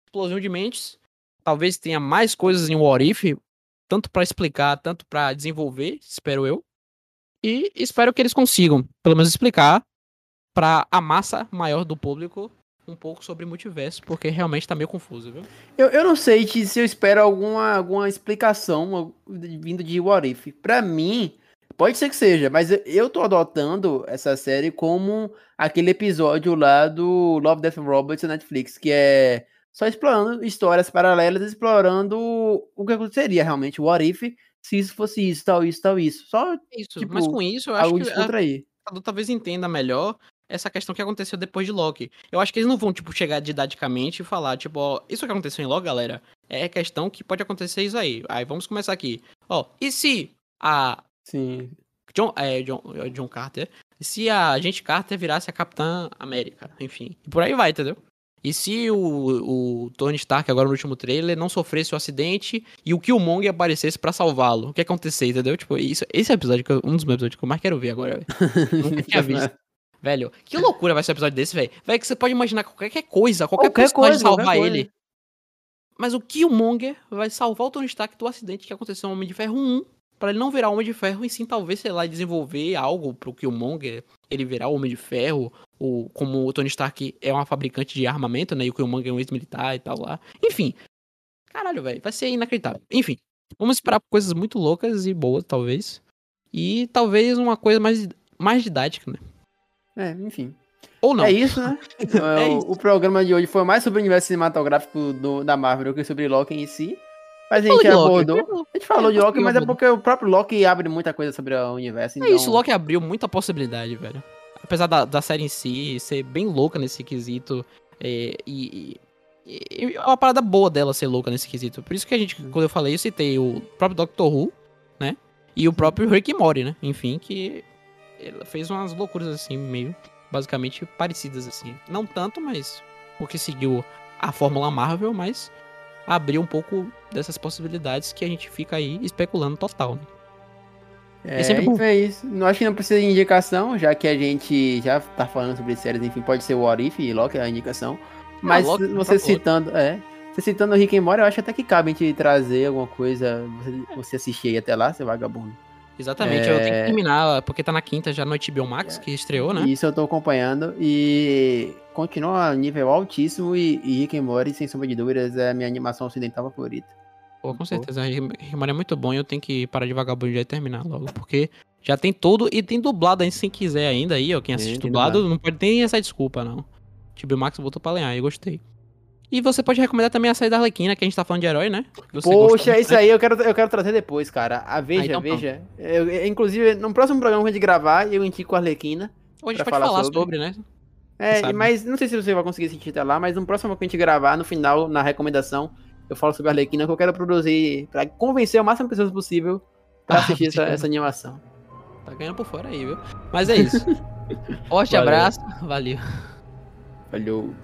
explosão de mentes. Talvez tenha mais coisas em What If, tanto pra explicar, tanto pra desenvolver, espero eu. E espero que eles consigam, pelo menos explicar pra a massa maior do público um pouco sobre multiverso, porque realmente tá meio confuso, viu? Eu, eu não sei te- se eu espero alguma, alguma explicação vindo de What If. Pra mim, pode ser que seja, mas eu, eu tô adotando essa série como aquele episódio lá do Love, Death and Robots na Netflix, que é só explorando histórias paralelas, explorando o que aconteceria realmente, What If, se isso fosse isso, tal, isso, tal, isso. Só Isso, Tipo, mas com isso eu acho que a- talvez entenda melhor essa questão que aconteceu depois de Loki. Eu acho que eles não vão, tipo, chegar didaticamente e falar, tipo, ó, isso que aconteceu em Loki, galera, é questão que pode acontecer isso aí. Aí vamos começar aqui. Ó, e se a Sim. John, é, John, é, John Carter, e se a agente Carter virasse a Capitã América, enfim. E por aí vai, entendeu? E se o, o Tony Stark, agora no último trailer, não sofresse o acidente e o Killmonger aparecesse pra salvá-lo? O que ia acontecer, entendeu? Tipo, isso, esse é o episódio que eu, um dos meus episódios que eu mais quero ver agora. Nunca tinha visto. Velho, que loucura vai ser o episódio desse, velho. Velho, que você pode imaginar qualquer coisa, qualquer, Qualquer personagem coisa, salvar qualquer ele. Mas o Killmonger vai salvar o Tony Stark do acidente que aconteceu no Homem de Ferro 1, pra ele não virar Homem de Ferro e sim talvez, sei lá, desenvolver algo pro Killmonger, ele virar o Homem de Ferro, ou como o Tony Stark é uma fabricante de armamento, né, e o Killmonger é um ex-militar e tal lá. Enfim. Caralho, velho, vai ser inacreditável. Enfim, vamos esperar coisas muito loucas e boas, talvez. E talvez uma coisa mais, mais didática, né? É, enfim. Ou não. É isso, né? É o, isso. o programa de hoje foi mais sobre o universo cinematográfico do- da Marvel do que sobre Loki em si. Mas a gente abordou. A gente falou É, de Loki, mas é porque o próprio Loki abre muita coisa sobre o universo. É Então... isso, o Loki abriu muita possibilidade, velho. Apesar da, da série em si ser bem louca nesse quesito. é, e, e- é uma parada boa dela ser louca nesse quesito. Por isso que a gente, quando eu falei, eu citei o próprio Doctor Who, né? E o próprio Rick Morty, né? Enfim, que ela fez umas loucuras assim, meio basicamente parecidas assim. Não tanto, mas porque seguiu a fórmula Marvel, mas abriu um pouco dessas possibilidades que a gente fica aí especulando total, né? É, É sempre bom. então é isso. Não acho que não precisa de indicação, já que a gente já tá falando sobre séries, enfim, pode ser o What If e Loki é a indicação. Mas Loki, você favor. citando, é, você citando o Rick and Morty, eu acho até que cabe a gente trazer alguma coisa, você, você assistir aí até lá, seu vagabundo. Exatamente, eu tenho que É. terminar, porque tá na quinta já no HBO Max, que estreou, né? Isso eu tô acompanhando e continua a nível altíssimo e, e Rick and Morty, sem sombra de dúvidas, é a minha animação ocidental favorita. Pô, com certeza, Rick Morty é muito bom e eu tenho que parar de vagabundear e terminar logo, porque já tem todo, e tem dublado aí, se quiser ainda aí, ó, quem assiste dublado, dublado. não pode ter essa desculpa, não. HBO Max voltou pra lenhar, eu gostei. E você pode recomendar também a série da Arlequina, que a gente tá falando de herói, né? Você Poxa, isso bastante. aí eu quero, eu quero trazer depois, cara. A Veja, então pronto. Veja. Eu- eu- inclusive, no próximo programa que a gente gravar, eu indico a Arlequina. Ou a gente pode falar falar sobre. sobre, né? É, sabe. mas não sei se você vai conseguir assistir até lá, mas no próximo que a gente gravar, no final, na recomendação, eu falo sobre a Arlequina, que eu quero produzir pra convencer o máximo de pessoas possível pra Ah, assistir essa, essa animação. Tá ganhando por fora aí, viu? Mas é isso. Forte Valeu. abraço, valeu. Valeu.